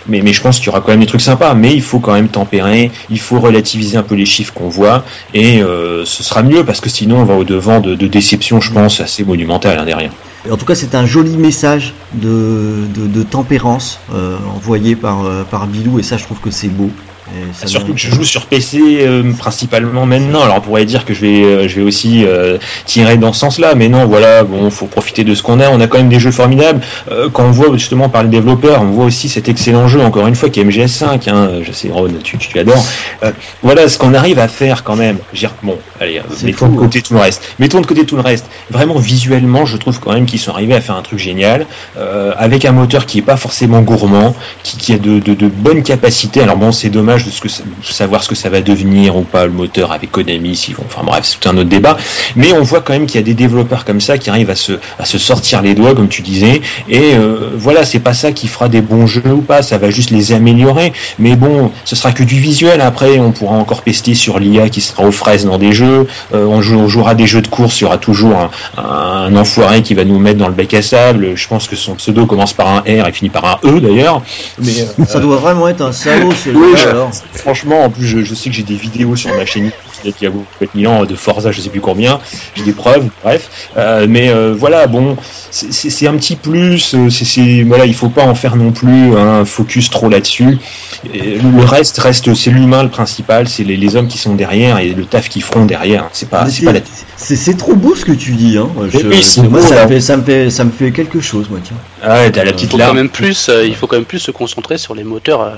mais, mais je pense qu'il y aura quand même des trucs sympas. Mais il faut quand même tempérer, il faut relativiser un peu les chiffres qu'on voit, et euh, ce sera mieux, parce que sinon on va au devant de, déceptions, je pense, assez monumentales hein, derrière. En tout cas, c'est un joli message de, de, tempérance euh, envoyé par, par Bilou, et ça, je trouve que c'est beau. Et ça Surtout que je joue sur PC euh, principalement maintenant. Alors on pourrait dire que je vais, euh, je vais aussi euh, tirer dans ce sens-là, mais non, voilà, bon, faut profiter de ce qu'on a. On a quand même des jeux formidables. Euh, quand on voit justement par les développeurs, on voit aussi cet excellent jeu, encore une fois, qui est MGS5. Hein, je sais, Ron, tu, tu adores. Euh, voilà ce qu'on arrive à faire quand même. Dire, bon, allez, mettons fou, de côté tout le reste. Mettons de côté tout le reste. Vraiment visuellement, je trouve quand même qu'ils sont arrivés à faire un truc génial, euh, avec un moteur qui est pas forcément gourmand, qui, qui a de, de, de bonnes capacités. Alors bon, c'est dommage de, ce que, ça- de savoir ce que ça va devenir ou pas le moteur avec Konami, s'ils vont. Enfin bref, c'est tout un autre débat. Mais on voit quand même qu'il y a des développeurs comme ça qui arrivent à se, à se sortir les doigts, comme tu disais. Et euh, voilà, c'est pas ça qui fera des bons jeux ou pas. Ça va juste les améliorer. Mais bon, ce sera que du visuel. Après, on pourra encore pester sur l'IA qui sera aux fraises dans des jeux. Euh, on, jou- on jouera des jeux de course. Il y aura toujours un, un enfoiré qui va nous mettre dans le bec à sable. Je pense que son pseudo commence par un R et finit par un E d'ailleurs. Mais euh, Ça doit vraiment être un salaud, ce Oui, jeu alors. Franchement, en plus, je, je sais que j'ai des vidéos sur ma chaîne YouTube qui a beaucoup de Milan de Forza, je sais plus combien. J'ai des preuves, bref. Euh, mais euh, voilà, bon, c'est- un petit plus. euh, C'est voilà, il faut pas en faire non plus un focus trop là-dessus. Le reste reste, c'est l'humain le principal, c'est les, les hommes qui sont derrière et le taf qu'ils feront derrière. C'est pas, c'est pas la C'est c'est trop beau ce que tu dis, hein. Je- oui, moi, beau, ça, me fait, ça, me fait, ça me fait quelque chose, moi, tiens. Ah ouais, t'as la Il petite faut quand même plus, euh, il faut quand même plus se concentrer sur les moteurs, euh,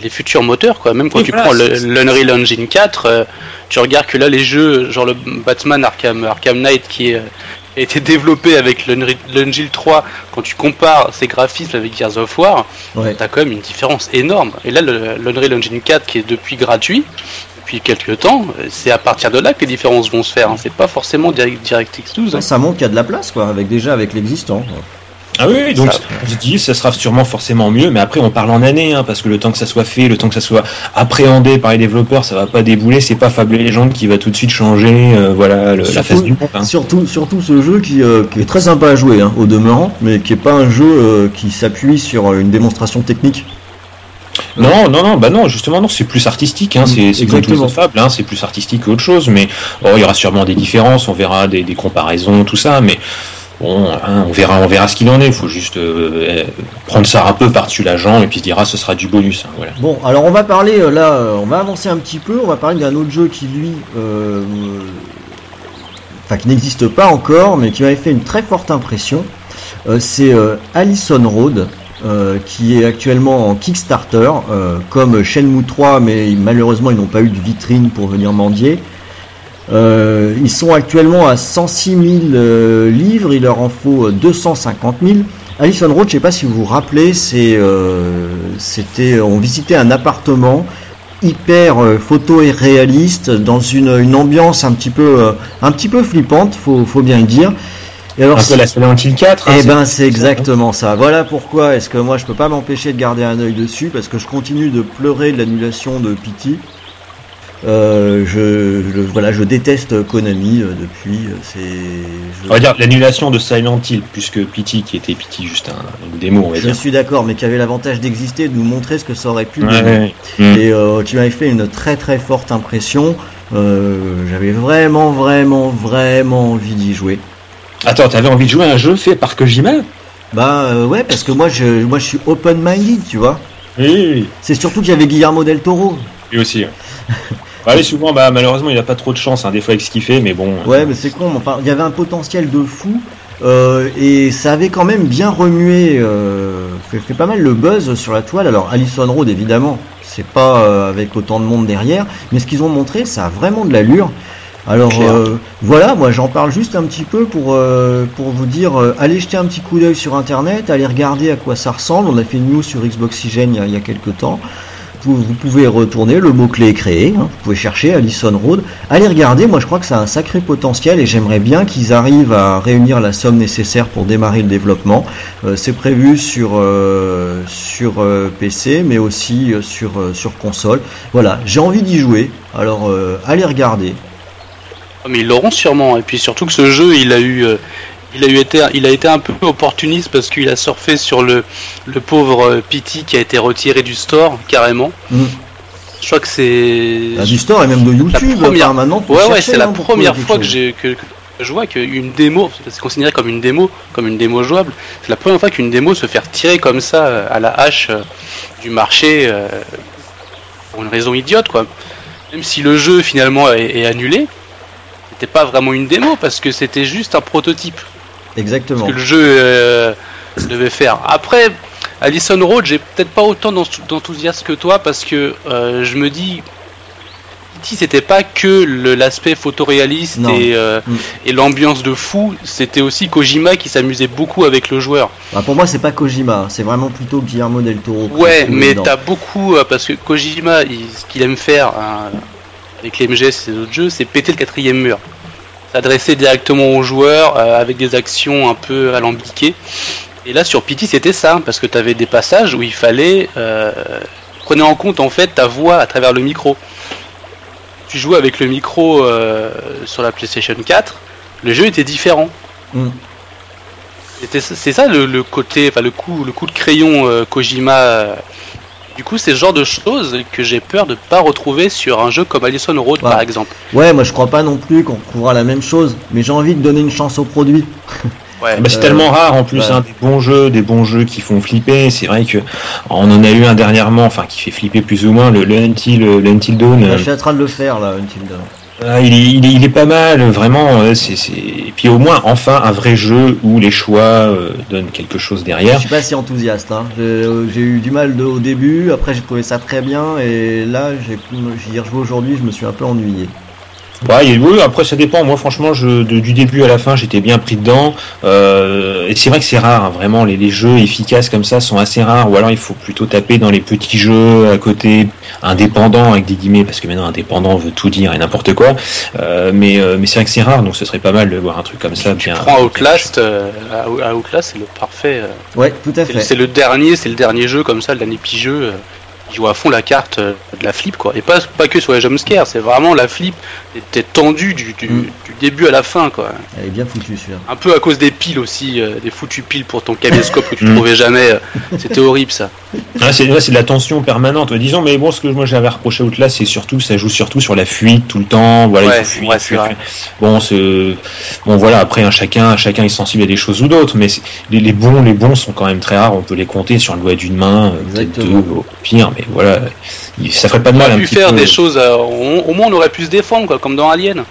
les futurs moteurs quoi. Même quand Oui, tu voilà, prends l'Unreal Engine 4, euh, tu regardes que là les jeux genre le Batman Arkham Arkham Knight qui euh, a été développé avec l'Unreal l'Unreal 3, quand tu compares ses graphismes avec Gears of War, Ouais. t'as quand même une différence énorme. Et là le- l'Unreal Engine 4 qui est depuis gratuit depuis quelques temps, c'est à partir de là que les différences vont se faire. hein. C'est pas forcément direct, DirectX 12. hein. Ça montre qu'il y a de la place, quoi, avec déjà avec l'existant. Ah oui, donc Ça- je dis, ça sera sûrement forcément mieux, mais après on parle en années, hein, parce que le temps que ça soit fait, le temps que ça soit appréhendé par les développeurs, ça va pas débouler, c'est pas Fable Legend qui va tout de suite changer, euh, voilà, le- la Surtout- face du monde. hein. Surtout, surtout ce jeu qui, euh, qui est très sympa à jouer, hein, au demeurant, mais qui est pas un jeu euh, qui s'appuie sur une démonstration technique. Non, non, non, bah non, justement non, c'est plus artistique, hein, c'est c'est comme tous les Exactement. autres Fables, hein, c'est plus artistique qu'autre chose, mais oh, il y aura sûrement des différences, on verra des, des comparaisons, tout ça, mais bon, hein, on verra, on verra ce qu'il en est. Il faut juste euh, euh, prendre ça un peu par-dessus la jambe et puis se dire ah, ce sera du bonus, hein. Bon, alors on va parler euh, là, on va avancer un petit peu, on va parler d'un autre jeu qui lui, enfin qui n'existe pas encore, mais qui m'avait fait une très forte impression. C'est Allison Road, qui est actuellement en Kickstarter, comme Shenmue 3, mais malheureusement ils n'ont pas eu de vitrine pour venir mendier. Euh, ils sont actuellement à 106 000 euh, livres, il leur en faut euh, 250 000. Allison Road, je sais pas si vous vous rappelez, c'est, euh, c'était, on visitait un appartement hyper euh, photo et réaliste dans une, une ambiance un petit peu, euh, un petit peu flippante, faut, faut bien le dire. Et alors, Un peu la Silent Hill 4. hein, eh c'est- ben c'est exactement ça. Voilà pourquoi est-ce que moi je peux pas m'empêcher de garder un œil dessus parce que je continue de pleurer de l'annulation de Pity. Euh, je, je- voilà, je déteste Konami euh, depuis. euh, C'est. je- On va dire l'annulation de Silent Hill, plus que Pity, qui était Pity juste un, une démo, on va Je dire. suis d'accord, mais qui avait l'avantage d'exister, de nous montrer ce que ça aurait pu Ouais, donner. ouais. Mm. Et euh, qui m'avait fait une très très forte impression. J'avais vraiment vraiment vraiment envie d'y jouer. Attends, t'avais envie de jouer à un jeu fait par Kojima? Bah ouais, parce que moi je, moi je suis open-minded, tu vois. Oui, C'est surtout qu'il y avait Guillermo del Toro. lui aussi. Bah oui, souvent, bah, malheureusement, il a pas trop de chance, hein, des fois, avec ce qu'il fait, mais bon. Ouais, mais c'est con. mais Enfin, il y avait un potentiel de fou. euh, et ça avait quand même bien remué, euh, fait, fait pas mal le buzz sur la toile. Alors Allison Road évidemment, c'est pas euh, avec autant de monde derrière, mais ce qu'ils ont montré, ça a vraiment de l'allure. Alors euh, voilà, moi j'en parle juste un petit peu pour euh, pour vous dire, euh, allez jeter un petit coup d'œil sur internet, allez regarder à quoi ça ressemble. On a fait une news sur Xboxygène il y a, il y a quelques temps. Vous, pouvez retourner, le mot-clé est créé, hein. vous pouvez chercher Allison Road. Allez regarder, moi je crois que ça a un sacré potentiel et j'aimerais bien qu'ils arrivent à réunir la somme nécessaire pour démarrer le développement. Euh, c'est prévu sur, euh, sur euh, PC mais aussi sur, sur console. Voilà, j'ai envie d'y jouer, alors allez regarder. Ah, Mais ils l'auront sûrement. Et puis surtout que ce jeu, il a eu, il a eu été, il a été un peu opportuniste parce qu'il a surfé sur le, le pauvre euh, Pity qui a été retiré du store carrément. Mm. Je crois que c'est. Ah, du store et même de YouTube, première- Ouais, ouais, c'est la hein, première fois que j'ai que, que je vois qu'une démo, c'est considéré comme une démo, comme une démo jouable. C'est la première fois qu'une démo se fait tirer comme ça euh, à la hache euh, du marché euh, pour une raison idiote, quoi. Même si le jeu finalement est, est annulé, c'était pas vraiment une démo parce que c'était juste un prototype Exactement. que le jeu euh, devait faire. Après, Allison Road, j'ai peut-être pas autant d'en- d'enthousiasme que toi parce que euh, je me dis, E.T. c'était pas que l'aspect photoréaliste Non. et, euh, Mm. et l'ambiance de fou, c'était aussi Kojima qui s'amusait beaucoup avec le joueur. Bah, pour moi, c'est pas Kojima, c'est vraiment plutôt Guillermo del Toro. Ouais, mais t'as beaucoup parce que Kojima, il- ce qu'il aime faire hein, avec les MGS et ses autres jeux, c'est péter le quatrième mur, s'adresser directement aux joueurs euh, avec des actions un peu alambiquées. Et là sur Pity c'était ça, parce que t'avais des passages où il fallait euh, prenez en compte en fait ta voix à travers le micro. Tu jouais avec le micro euh, sur la PlayStation 4, le jeu était différent. Mm. C'était- C'est ça le, le côté, enfin le coup, le coup de crayon euh, Kojima. Euh. Du coup, c'est ce genre de choses que j'ai peur de pas retrouver sur un jeu comme Allison Road, Ouais. par exemple. Ouais, moi je crois pas non plus qu'on retrouvera la même chose, mais j'ai envie de donner une chance au produit. Ouais. Bah, c'est Euh, tellement rare en plus, ouais. hein, des bons jeux, des bons jeux qui font flipper. C'est vrai que on en a eu un dernièrement, enfin qui fait flipper plus ou moins, le, le Until, le Until Dawn. Bah, euh, je suis en train de le faire là, Until Dawn. Ah, il, est, il, est, il, est, pas mal, vraiment. c'est Et puis au moins, enfin, un vrai jeu où les choix euh, donnent quelque chose derrière. Je suis pas si enthousiaste. Hein. J'ai eu du mal au début, après j'ai trouvé ça très bien, et là, j'y ai rejoué aujourd'hui, je me suis un peu ennuyé. Ouais, oui, après ça dépend. Moi, franchement, je, du début à la fin, j'étais bien pris dedans. Euh, et c'est vrai que c'est rare, hein, vraiment. Les, les, jeux efficaces comme ça sont assez rares. Ou alors, il faut plutôt taper dans les petits jeux à côté, indépendants avec des guillemets, parce que maintenant indépendant veut tout dire et n'importe quoi. Euh, mais euh, mais c'est vrai que c'est rare, donc ce serait pas mal de voir un truc comme ça. Bien. Prends Outlast. Euh, Outlast, c'est le parfait. Euh, ouais, tout à fait. C'est le dernier, c'est le dernier jeu comme ça, le dernier petit jeu joue à fond la carte euh, de la flip quoi. Et pas, pas que sur les jumpscares, c'est vraiment la flip était tendue du, du, mm. du, début à la fin quoi. Elle est bien foutue celui Un peu à cause des piles aussi, euh, des foutues piles pour ton caméscope que tu mm. trouvais jamais. Euh, c'était horrible ça. Ah, c'est de la tension permanente. Disons, mais bon, ce que moi j'avais reproché là c'est surtout ça joue surtout sur la fuite tout le temps. Voilà, ouais, il faut Bon, bon voilà. Après, un chacun, chacun est sensible à des choses ou d'autres, mais les, les, bons, les bons sont quand même très rares. On peut les compter sur le doigt d'une main, peut-être deux au pire. Mais voilà, ça ferait pas de mal. On aurait pu faire des choses, euh, au moins on aurait pu se défendre, quoi, comme dans Alien.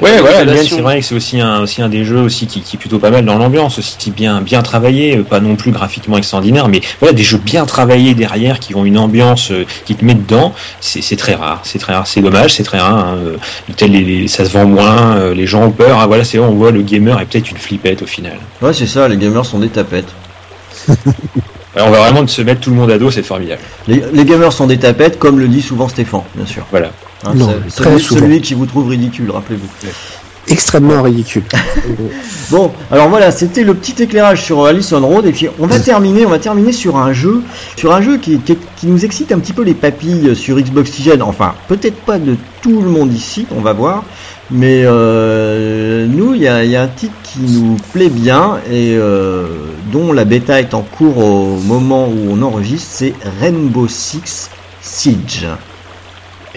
Ouais, ouais, Alien, c'est vrai que c'est aussi un, aussi un des jeux aussi qui, qui est plutôt pas mal dans l'ambiance, aussi bien, bien travaillé, euh, pas non plus graphiquement extraordinaire, mais voilà, des jeux bien travaillés derrière qui ont une ambiance euh, qui te met dedans, c'est très rare, c'est très rare, c'est dommage, c'est très rare, hein. les, ça se vend moins, les gens ont peur, ah, voilà, c'est on voit le gamer est peut-être une flippette au final. Ouais, c'est ça, les gamers sont des tapettes. on va vraiment se mettre tout le monde à dos, c'est formidable. Les, gamers sont des tapettes, comme le dit souvent Stéphane, bien sûr. Voilà. Hein, celui, celui, qui vous trouve ridicule, rappelez-vous. Extrêmement ridicule. bon, alors voilà, c'était le petit éclairage sur Allison Road, et puis on va terminer, on va terminer sur un jeu, sur un jeu qui, qui, nous excite un petit peu les papilles sur Xbox Oxygen. Enfin, peut-être pas de tout le monde ici, on va voir. Mais euh, nous, il y a, y a, un titre qui nous plaît bien et euh, dont la bêta est en cours au moment où on enregistre, c'est Rainbow Six Siege.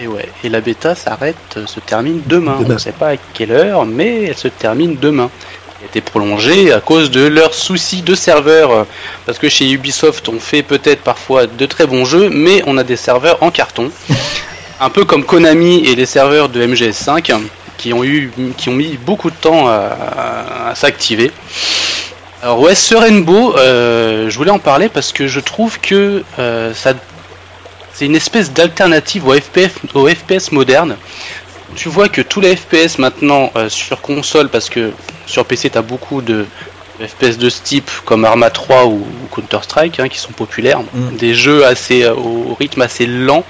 Et ouais, et la bêta s'arrête, se termine demain. On ne sait pas à quelle heure, mais elle se termine demain. Elle a été prolongée à cause de leurs soucis de serveurs. Parce que chez Ubisoft, on fait peut-être parfois de très bons jeux, mais on a des serveurs en carton. Un peu comme Konami et les serveurs de MGS5 qui ont eu, qui ont mis beaucoup de temps à, s'activer. Alors ouais, ce Rainbow, euh, je voulais en parler parce que je trouve que euh, ça, c'est une espèce d'alternative au FPS, au FPS moderne. Tu vois que tous les FPS maintenant euh, sur console, parce que sur PC tu as beaucoup de FPS de ce type comme Arma 3 ou, Counter Strike hein, qui sont populaires, mm. des jeux assez au rythme assez lent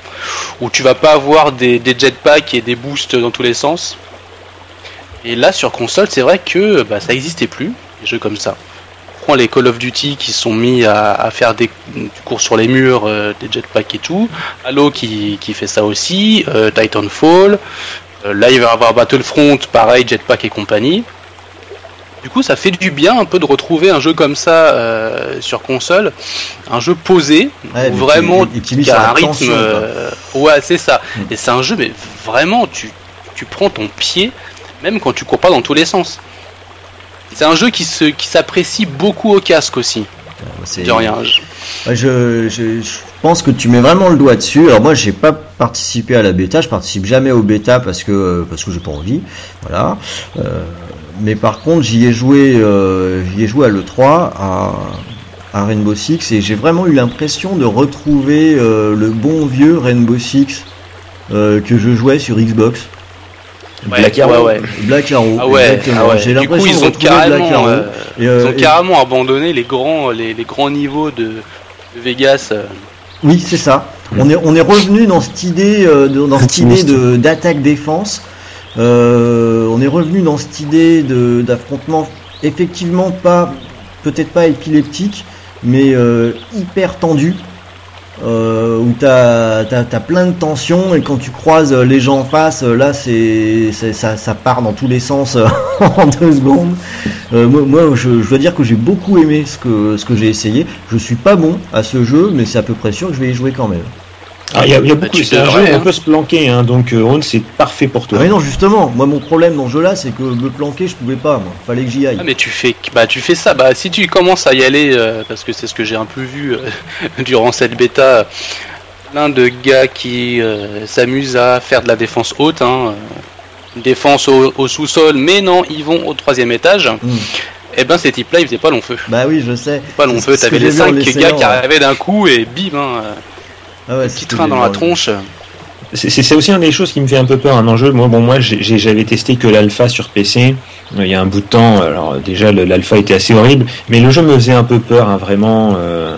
où tu vas pas avoir des, des jetpacks et des boosts dans tous les sens. Et là, sur console, c'est vrai que bah, ça n'existait plus, des jeux comme ça. Prend les Call of Duty qui sont mis à, faire des, du cours sur les murs, euh, des jetpacks et tout. Halo qui, qui fait ça aussi, euh, Titanfall. Euh, là, il va y avoir Battlefront, pareil, jetpack et compagnie. Du coup, ça fait du bien un peu de retrouver un jeu comme ça sur console, un jeu posé, vraiment qui, a un rythme. ouais, c'est ça. Et c'est un jeu, mais vraiment, tu, tu prends ton pied même quand tu cours pas dans tous les sens. C'est un jeu qui se qui s'apprécie beaucoup au casque aussi. C'est rien. Je... Je, pense que tu mets vraiment le doigt dessus. Alors moi, j'ai pas participé à la bêta. Je participe jamais au bêta parce que parce que j'ai pas envie. Voilà. Euh, mais par contre, j'y ai joué euh, j'y ai joué à le 3 à, à Rainbow Six et j'ai vraiment eu l'impression de retrouver euh, le bon vieux Rainbow Six que je jouais sur Xbox. Black Arrow. Ouais, Black Arrow. Ah ouais, ah J'ai l'impression ils ont carrément, euh, ils ont euh, carrément abandonné les grands, les, les grands niveaux de, de Vegas. Euh. Oui, c'est ça. On est, on est revenu dans cette idée, dans cette idée de d'attaque défense. on est revenu dans cette idée de d'affrontement, effectivement pas, peut-être pas épileptique, mais hyper tendu euh, où tu as, plein de tensions et quand tu croises les gens en face, là c'est ça, ça, part dans tous les sens en deux secondes. Euh, moi, je, dois dire que j'ai beaucoup aimé ce que, ce que j'ai essayé. Je suis pas bon à ce jeu, mais c'est à peu près sûr que je vais y jouer quand même. Ah, il y a, beaucoup, c'est un jeu, on peut se planquer, hein, donc euh, Ron, c'est parfait pour toi. Ah, mais non, justement, moi mon problème dans ce jeu-là, c'est que me planquer, je pouvais pas, moi. Fallait que j'y aille. Ah, mais tu fais, bah tu fais ça, bah si tu commences à y aller, euh, parce que c'est ce que j'ai un peu vu euh, durant cette bêta, plein de gars qui euh, s'amusent à faire de la défense haute, hein, une défense au, au sous-sol, mais non, ils vont au troisième étage. Hmm. Et ben ces types-là, ils faisaient pas long feu. Bah oui, je sais. Pas long C'est feu, t'avais les vu en cinq l'essayant, gars qui ouais. arrivaient d'un coup et bim, hein, euh, Ah ouais, petit c'est train dans la tronche. C'est aussi une des choses qui me fait un peu peur un enjeu. Moi, bon, moi, j'avais testé que l'alpha sur PC euh, il y a un bout de temps. Alors déjà, l'alpha était assez horrible, mais le jeu me faisait un peu peur, hein, vraiment. euh,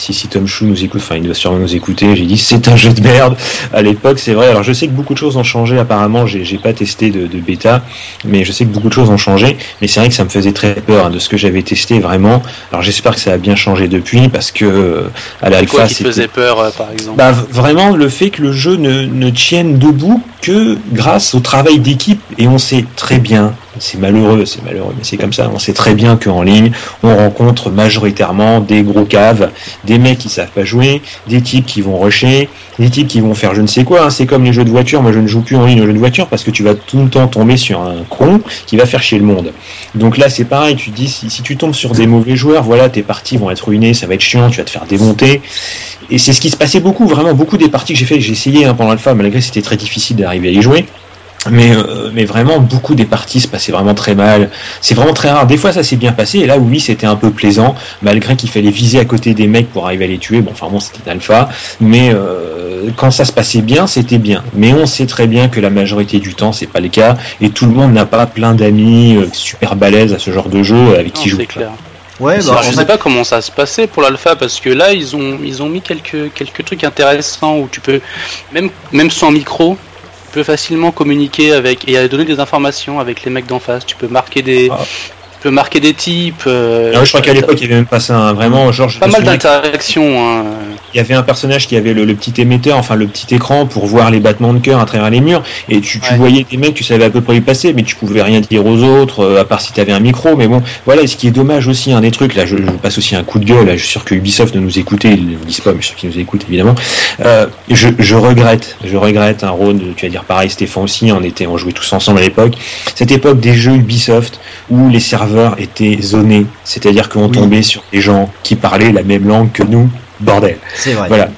si, si Tom Chou nous écoute, enfin, il doit sûrement nous écouter. J'ai dit c'est un jeu de merde à l'époque, c'est vrai. Alors je sais que beaucoup de choses ont changé. Apparemment, j'ai pas testé de, de bêta, mais je sais que beaucoup de choses ont changé. Mais c'est vrai que ça me faisait très peur hein, de ce que j'avais testé vraiment. Alors j'espère que ça a bien changé depuis parce que euh, à l'alpha, c'était faisait peur, euh, par exemple? Bah, vraiment le fait que le jeu ne, ne tienne debout que grâce au travail d'équipe et on sait très bien, c'est malheureux, c'est malheureux, mais c'est comme ça, on sait très bien qu'en ligne, on rencontre majoritairement des gros caves, des mecs qui savent pas jouer, des types qui vont rusher, des types qui vont faire je ne sais quoi, hein. c'est comme les jeux de voiture, moi je ne joue plus en ligne aux jeux de voiture parce que tu vas tout le temps tomber sur un con qui va faire chier le monde. Donc là c'est pareil, tu dis si, tu tombes sur des mauvais joueurs, voilà, tes parties vont être ruinées, ça va être chiant, tu vas te faire démonter. Et c'est ce qui se passait beaucoup, vraiment beaucoup des parties que j'ai fait, j'ai essayé hein, pendant l'alpha, malgré que c'était très difficile d'arriver à y jouer. Mais, euh, mais vraiment, beaucoup des parties se passaient vraiment très mal. C'est vraiment très rare. Des fois, ça s'est bien passé. Et là, oui, c'était un peu plaisant, malgré qu'il fallait viser à côté des mecs pour arriver à les tuer. Bon, enfin bon, c'était alpha. Mais euh, quand ça se passait bien, c'était bien. Mais on sait très bien que la majorité du temps, c'est pas le cas. Et tout le monde n'a pas plein d'amis euh, super balèzes à ce genre de jeu avec Non, qui jouer. c'est clair. Ouais, bah, Alors, je fait- sais pas comment ça se passait pour l'alpha parce que là ils ont ils ont mis quelques quelques trucs intéressants où tu peux même même sans micro tu peux facilement communiquer avec et donner des informations avec les mecs d'en face. Tu peux marquer des Ah. Tu peux marquer des types. euh, Ah je crois qu'à l'époque, il y avait même pas ça. hein. Vraiment, genre, je pas mal d'interactions. Hein. il y avait un personnage qui avait le, le petit émetteur, enfin le petit écran pour voir les battements de cœur à travers les murs, et tu, tu Ouais. voyais des mecs, tu savais à peu près où ils passaient, mais tu pouvais rien dire aux autres, euh, à part si tu avais un micro. Mais bon, voilà, et ce qui est dommage aussi, un des trucs, là, je, je passe aussi un coup de gueule, là, je suis sûr que Ubisoft ne nous écoutait, ils ne le disent pas, mais je suis sûr qu'ils nous écoutent évidemment. Euh, je, je regrette, je regrette un Rhône, tu vas dire pareil, Stéphane aussi, on était, on jouait tous ensemble à l'époque. Cette époque des jeux Ubisoft où les serveurs étaient zonés, c'est-à-dire qu'on Oui. tombait sur des gens qui parlaient la même langue que nous, bordel. c'est vrai. Voilà.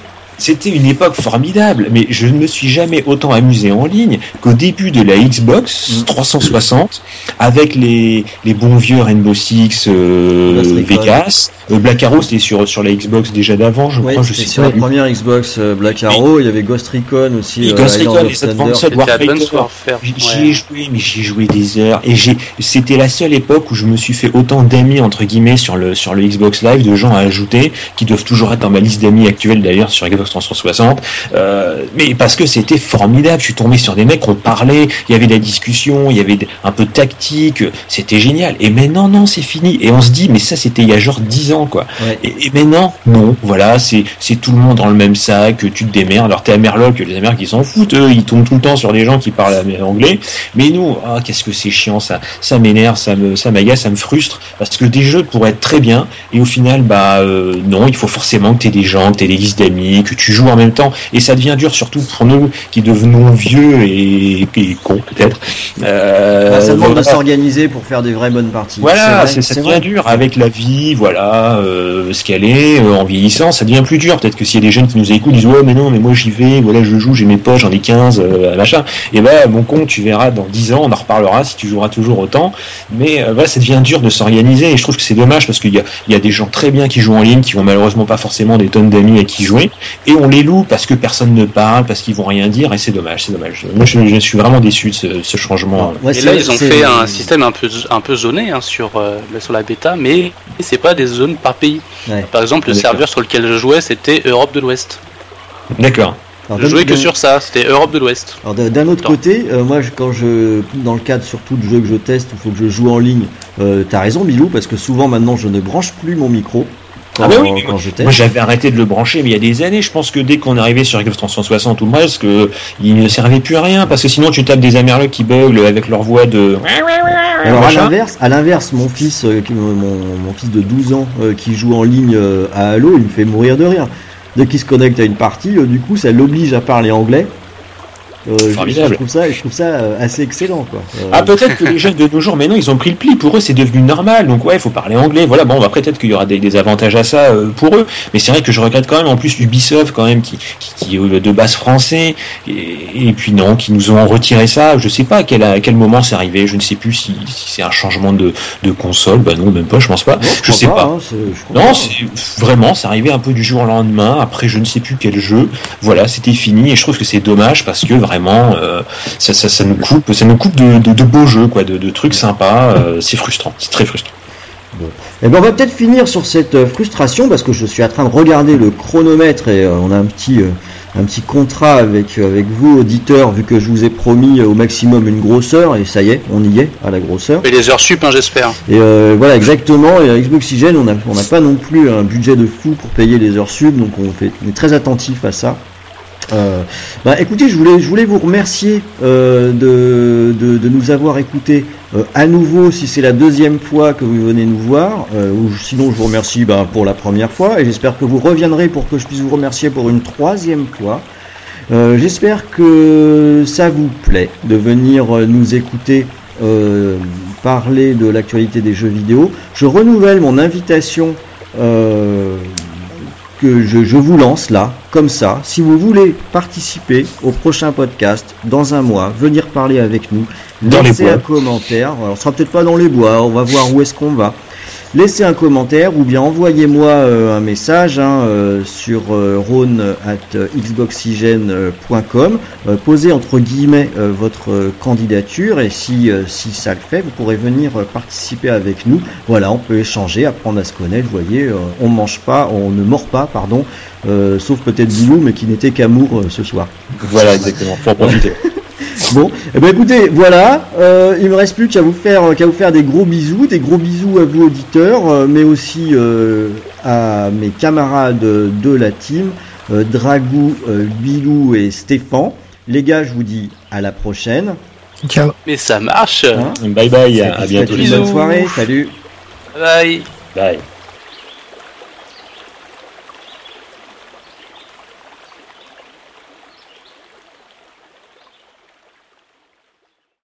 C'était une époque formidable, mais je ne me suis jamais autant amusé en ligne qu'au début de la Xbox Mm. 360, avec les, les bons vieux Rainbow Six, euh. Vegas. Euh, Black Arrow, c'était sur, sur la Xbox déjà d'avant, je Ouais, crois, je c'était sais sur pas. la première Xbox euh, Black Arrow, il y avait Ghost Recon aussi. Euh, Ghost Recon, les. Advanced Warfare. J'y ouais. ai joué, mais j'y ai joué des heures. Et j'ai, c'était la seule époque où je me suis fait autant d'amis entre guillemets sur le sur le Xbox Live, de gens à ajouter, qui doivent toujours être dans ma liste d'amis actuelle d'ailleurs sur Xbox 360. Euh, mais parce que c'était formidable. Je suis tombé sur des mecs, on parlait, il y avait de la discussion, il y avait un peu de tactique, c'était génial. Et maintenant, non, c'est fini. Et on se dit, mais ça, c'était il y a genre 10 ans, quoi. Ouais. Et, et maintenant, non, voilà, c'est c'est tout le monde dans le même sac, tu te démerdes. Alors t'es à Merloc, les Américains ils s'en foutent, eux, ils tombent tout le temps sur des gens qui parlent anglais. Mais nous, ah, qu'est-ce que c'est chiant, ça, ça m'énerve, ça me, ça m'agace, ça me frustre, parce que des jeux pourraient être très bien, et au final, bah euh, non, il faut forcément que t'aies des gens, que t'aies des listes d'amis, que tu joues en même temps, et ça devient dur, surtout pour nous qui devenons vieux et, et cons peut-être. Euh, Bah, ça demande de s'organiser pour faire des vraies bonnes parties. Voilà, C'est ça devient dur avec la vie, voilà, euh, ce qu'elle est, euh, en vieillissant, ça devient plus dur. Peut-être que s'il y a des jeunes qui nous écoutent, ils disent ouais mais non, mais moi j'y vais, voilà je joue, j'ai mes poches, j'en ai 15, euh, machin. Et ben mon con, tu verras dans 10 ans, on en reparlera si tu joueras toujours autant. Mais voilà, ça devient dur de s'organiser et je trouve que c'est dommage parce qu'il y a, il y a des gens très bien qui jouent en ligne, qui ont malheureusement pas forcément des tonnes d'amis à qui jouer, et on les loue parce que personne ne parle, parce qu'ils vont rien dire, et c'est dommage, c'est dommage. Moi je, je suis vraiment déçu de ce, ce changement. Ouais, Et là, ils ont fait un système un peu, un peu zoné hein, sur, euh, sur la bêta, mais c'est pas des zones par pays. Ouais. Par exemple, le serveur sur lequel je jouais, c'était Europe de l'Ouest. D'accord. Alors, Je d'un- jouais que sur ça, c'était Europe de l'Ouest. Alors d'un- autre côté, euh, moi je- quand je dans le cadre surtout de jeux que je teste, il faut que je joue en ligne. Euh, T'as raison, Bilou, parce que souvent maintenant je ne branche plus mon micro quand, Ah bah oui, quand teste. Moi j'avais arrêté de le brancher mais il y a des années, je pense que dès qu'on arrivait sur Xbox 360 ou presque, il ne servait plus à rien parce que sinon tu tapes des Amerlocs qui bug avec leur voix de Alors à l'inverse, à l'inverse, mon fils, euh, mon, mon fils de 12 ans euh, qui joue en ligne euh, à Halo, il me fait mourir de rire. Dès qu'il se connecte à une partie, du coup, ça l'oblige à parler anglais. Euh, je-. Je trouve ça, je trouve ça euh, assez excellent, quoi. Euh, Ah peut-être que les jeunes de nos jours, mais non, ils ont pris le pli. Pour eux, c'est devenu normal. Donc ouais, il faut parler anglais. Voilà, bon, bah, après peut-être qu'il y aura des, des avantages à ça euh, pour eux. Mais c'est vrai que je regrette quand même en plus Ubisoft quand même qui, qui, qui est de base français. Et, et puis non, qui nous ont retiré ça. Je sais pas à quel, à quel moment c'est arrivé. Je ne sais plus si, si c'est un changement de, de console. Bah non, même pas. Je pense pas. non, je crois sais pas. hein, je Non, c'est vraiment, c'est arrivé un peu du jour au lendemain. Après, je ne sais plus quel jeu. Voilà, c'était fini. Et je trouve que c'est dommage parce que vraiment, euh, ça, ça, ça nous coupe, ça nous coupe de, de, de beaux jeux, quoi, de, de trucs sympas. euh, c'est frustrant, c'est très frustrant. Eh ben, on va peut-être finir sur cette euh, frustration parce que je suis en train de regarder le chronomètre et euh, on a un petit, euh, un petit contrat avec, euh, avec vous, auditeurs, vu que je vous ai promis euh, au maximum une grosseur et ça y est, on y est à la grosseur. Et les heures sup, hein, j'espère. Et euh, voilà, exactement. Et à Xboxygène, on n'a on n'a pas non plus un budget de fou pour payer les heures sub, donc on, fait, on est très attentif à ça. Euh, bah, écoutez, je voulais, vous remercier euh, de, nous avoir écoutés euh, à nouveau si c'est la deuxième fois que vous venez nous voir, ou sinon je vous remercie bah, pour la première fois, et j'espère que vous reviendrez pour que je puisse vous remercier pour une troisième fois. J'espère que ça vous plaît de venir nous écouter parler de l'actualité des jeux vidéo. Je renouvelle mon invitation que je, je vous lance là, comme ça. Si vous voulez participer au prochain podcast dans un mois, venir parler avec nous, Dans laissez un commentaire. Alors, ce sera peut-être pas dans les bois, on va voir où est-ce qu'on va. Laissez un commentaire ou bien envoyez-moi euh, un message hein, euh, sur euh, rhône at xboxygène.com. Euh, posez entre guillemets euh, votre candidature et si, euh, si ça le fait, vous pourrez venir participer avec nous. Voilà, on peut échanger, apprendre à se connaître. Vous voyez, euh, on mange pas, on ne mord pas, pardon, euh, sauf peut-être Bilou, mais qui n'était qu'amour euh, ce soir. Voilà, exactement. Faut en profiter. Bon, eh ben écoutez, voilà, euh, il me reste plus qu'à vous faire qu'à vous faire des gros bisous, des gros bisous à vous auditeurs, euh, mais aussi euh, à mes camarades de la team, euh, Dragou, euh, Bilou et Stéphane. Les gars, je vous dis à la prochaine. Ciao. Mais ça marche. Hein Bye bye, à, à bientôt bonne soirée, salut. Bye. Bye.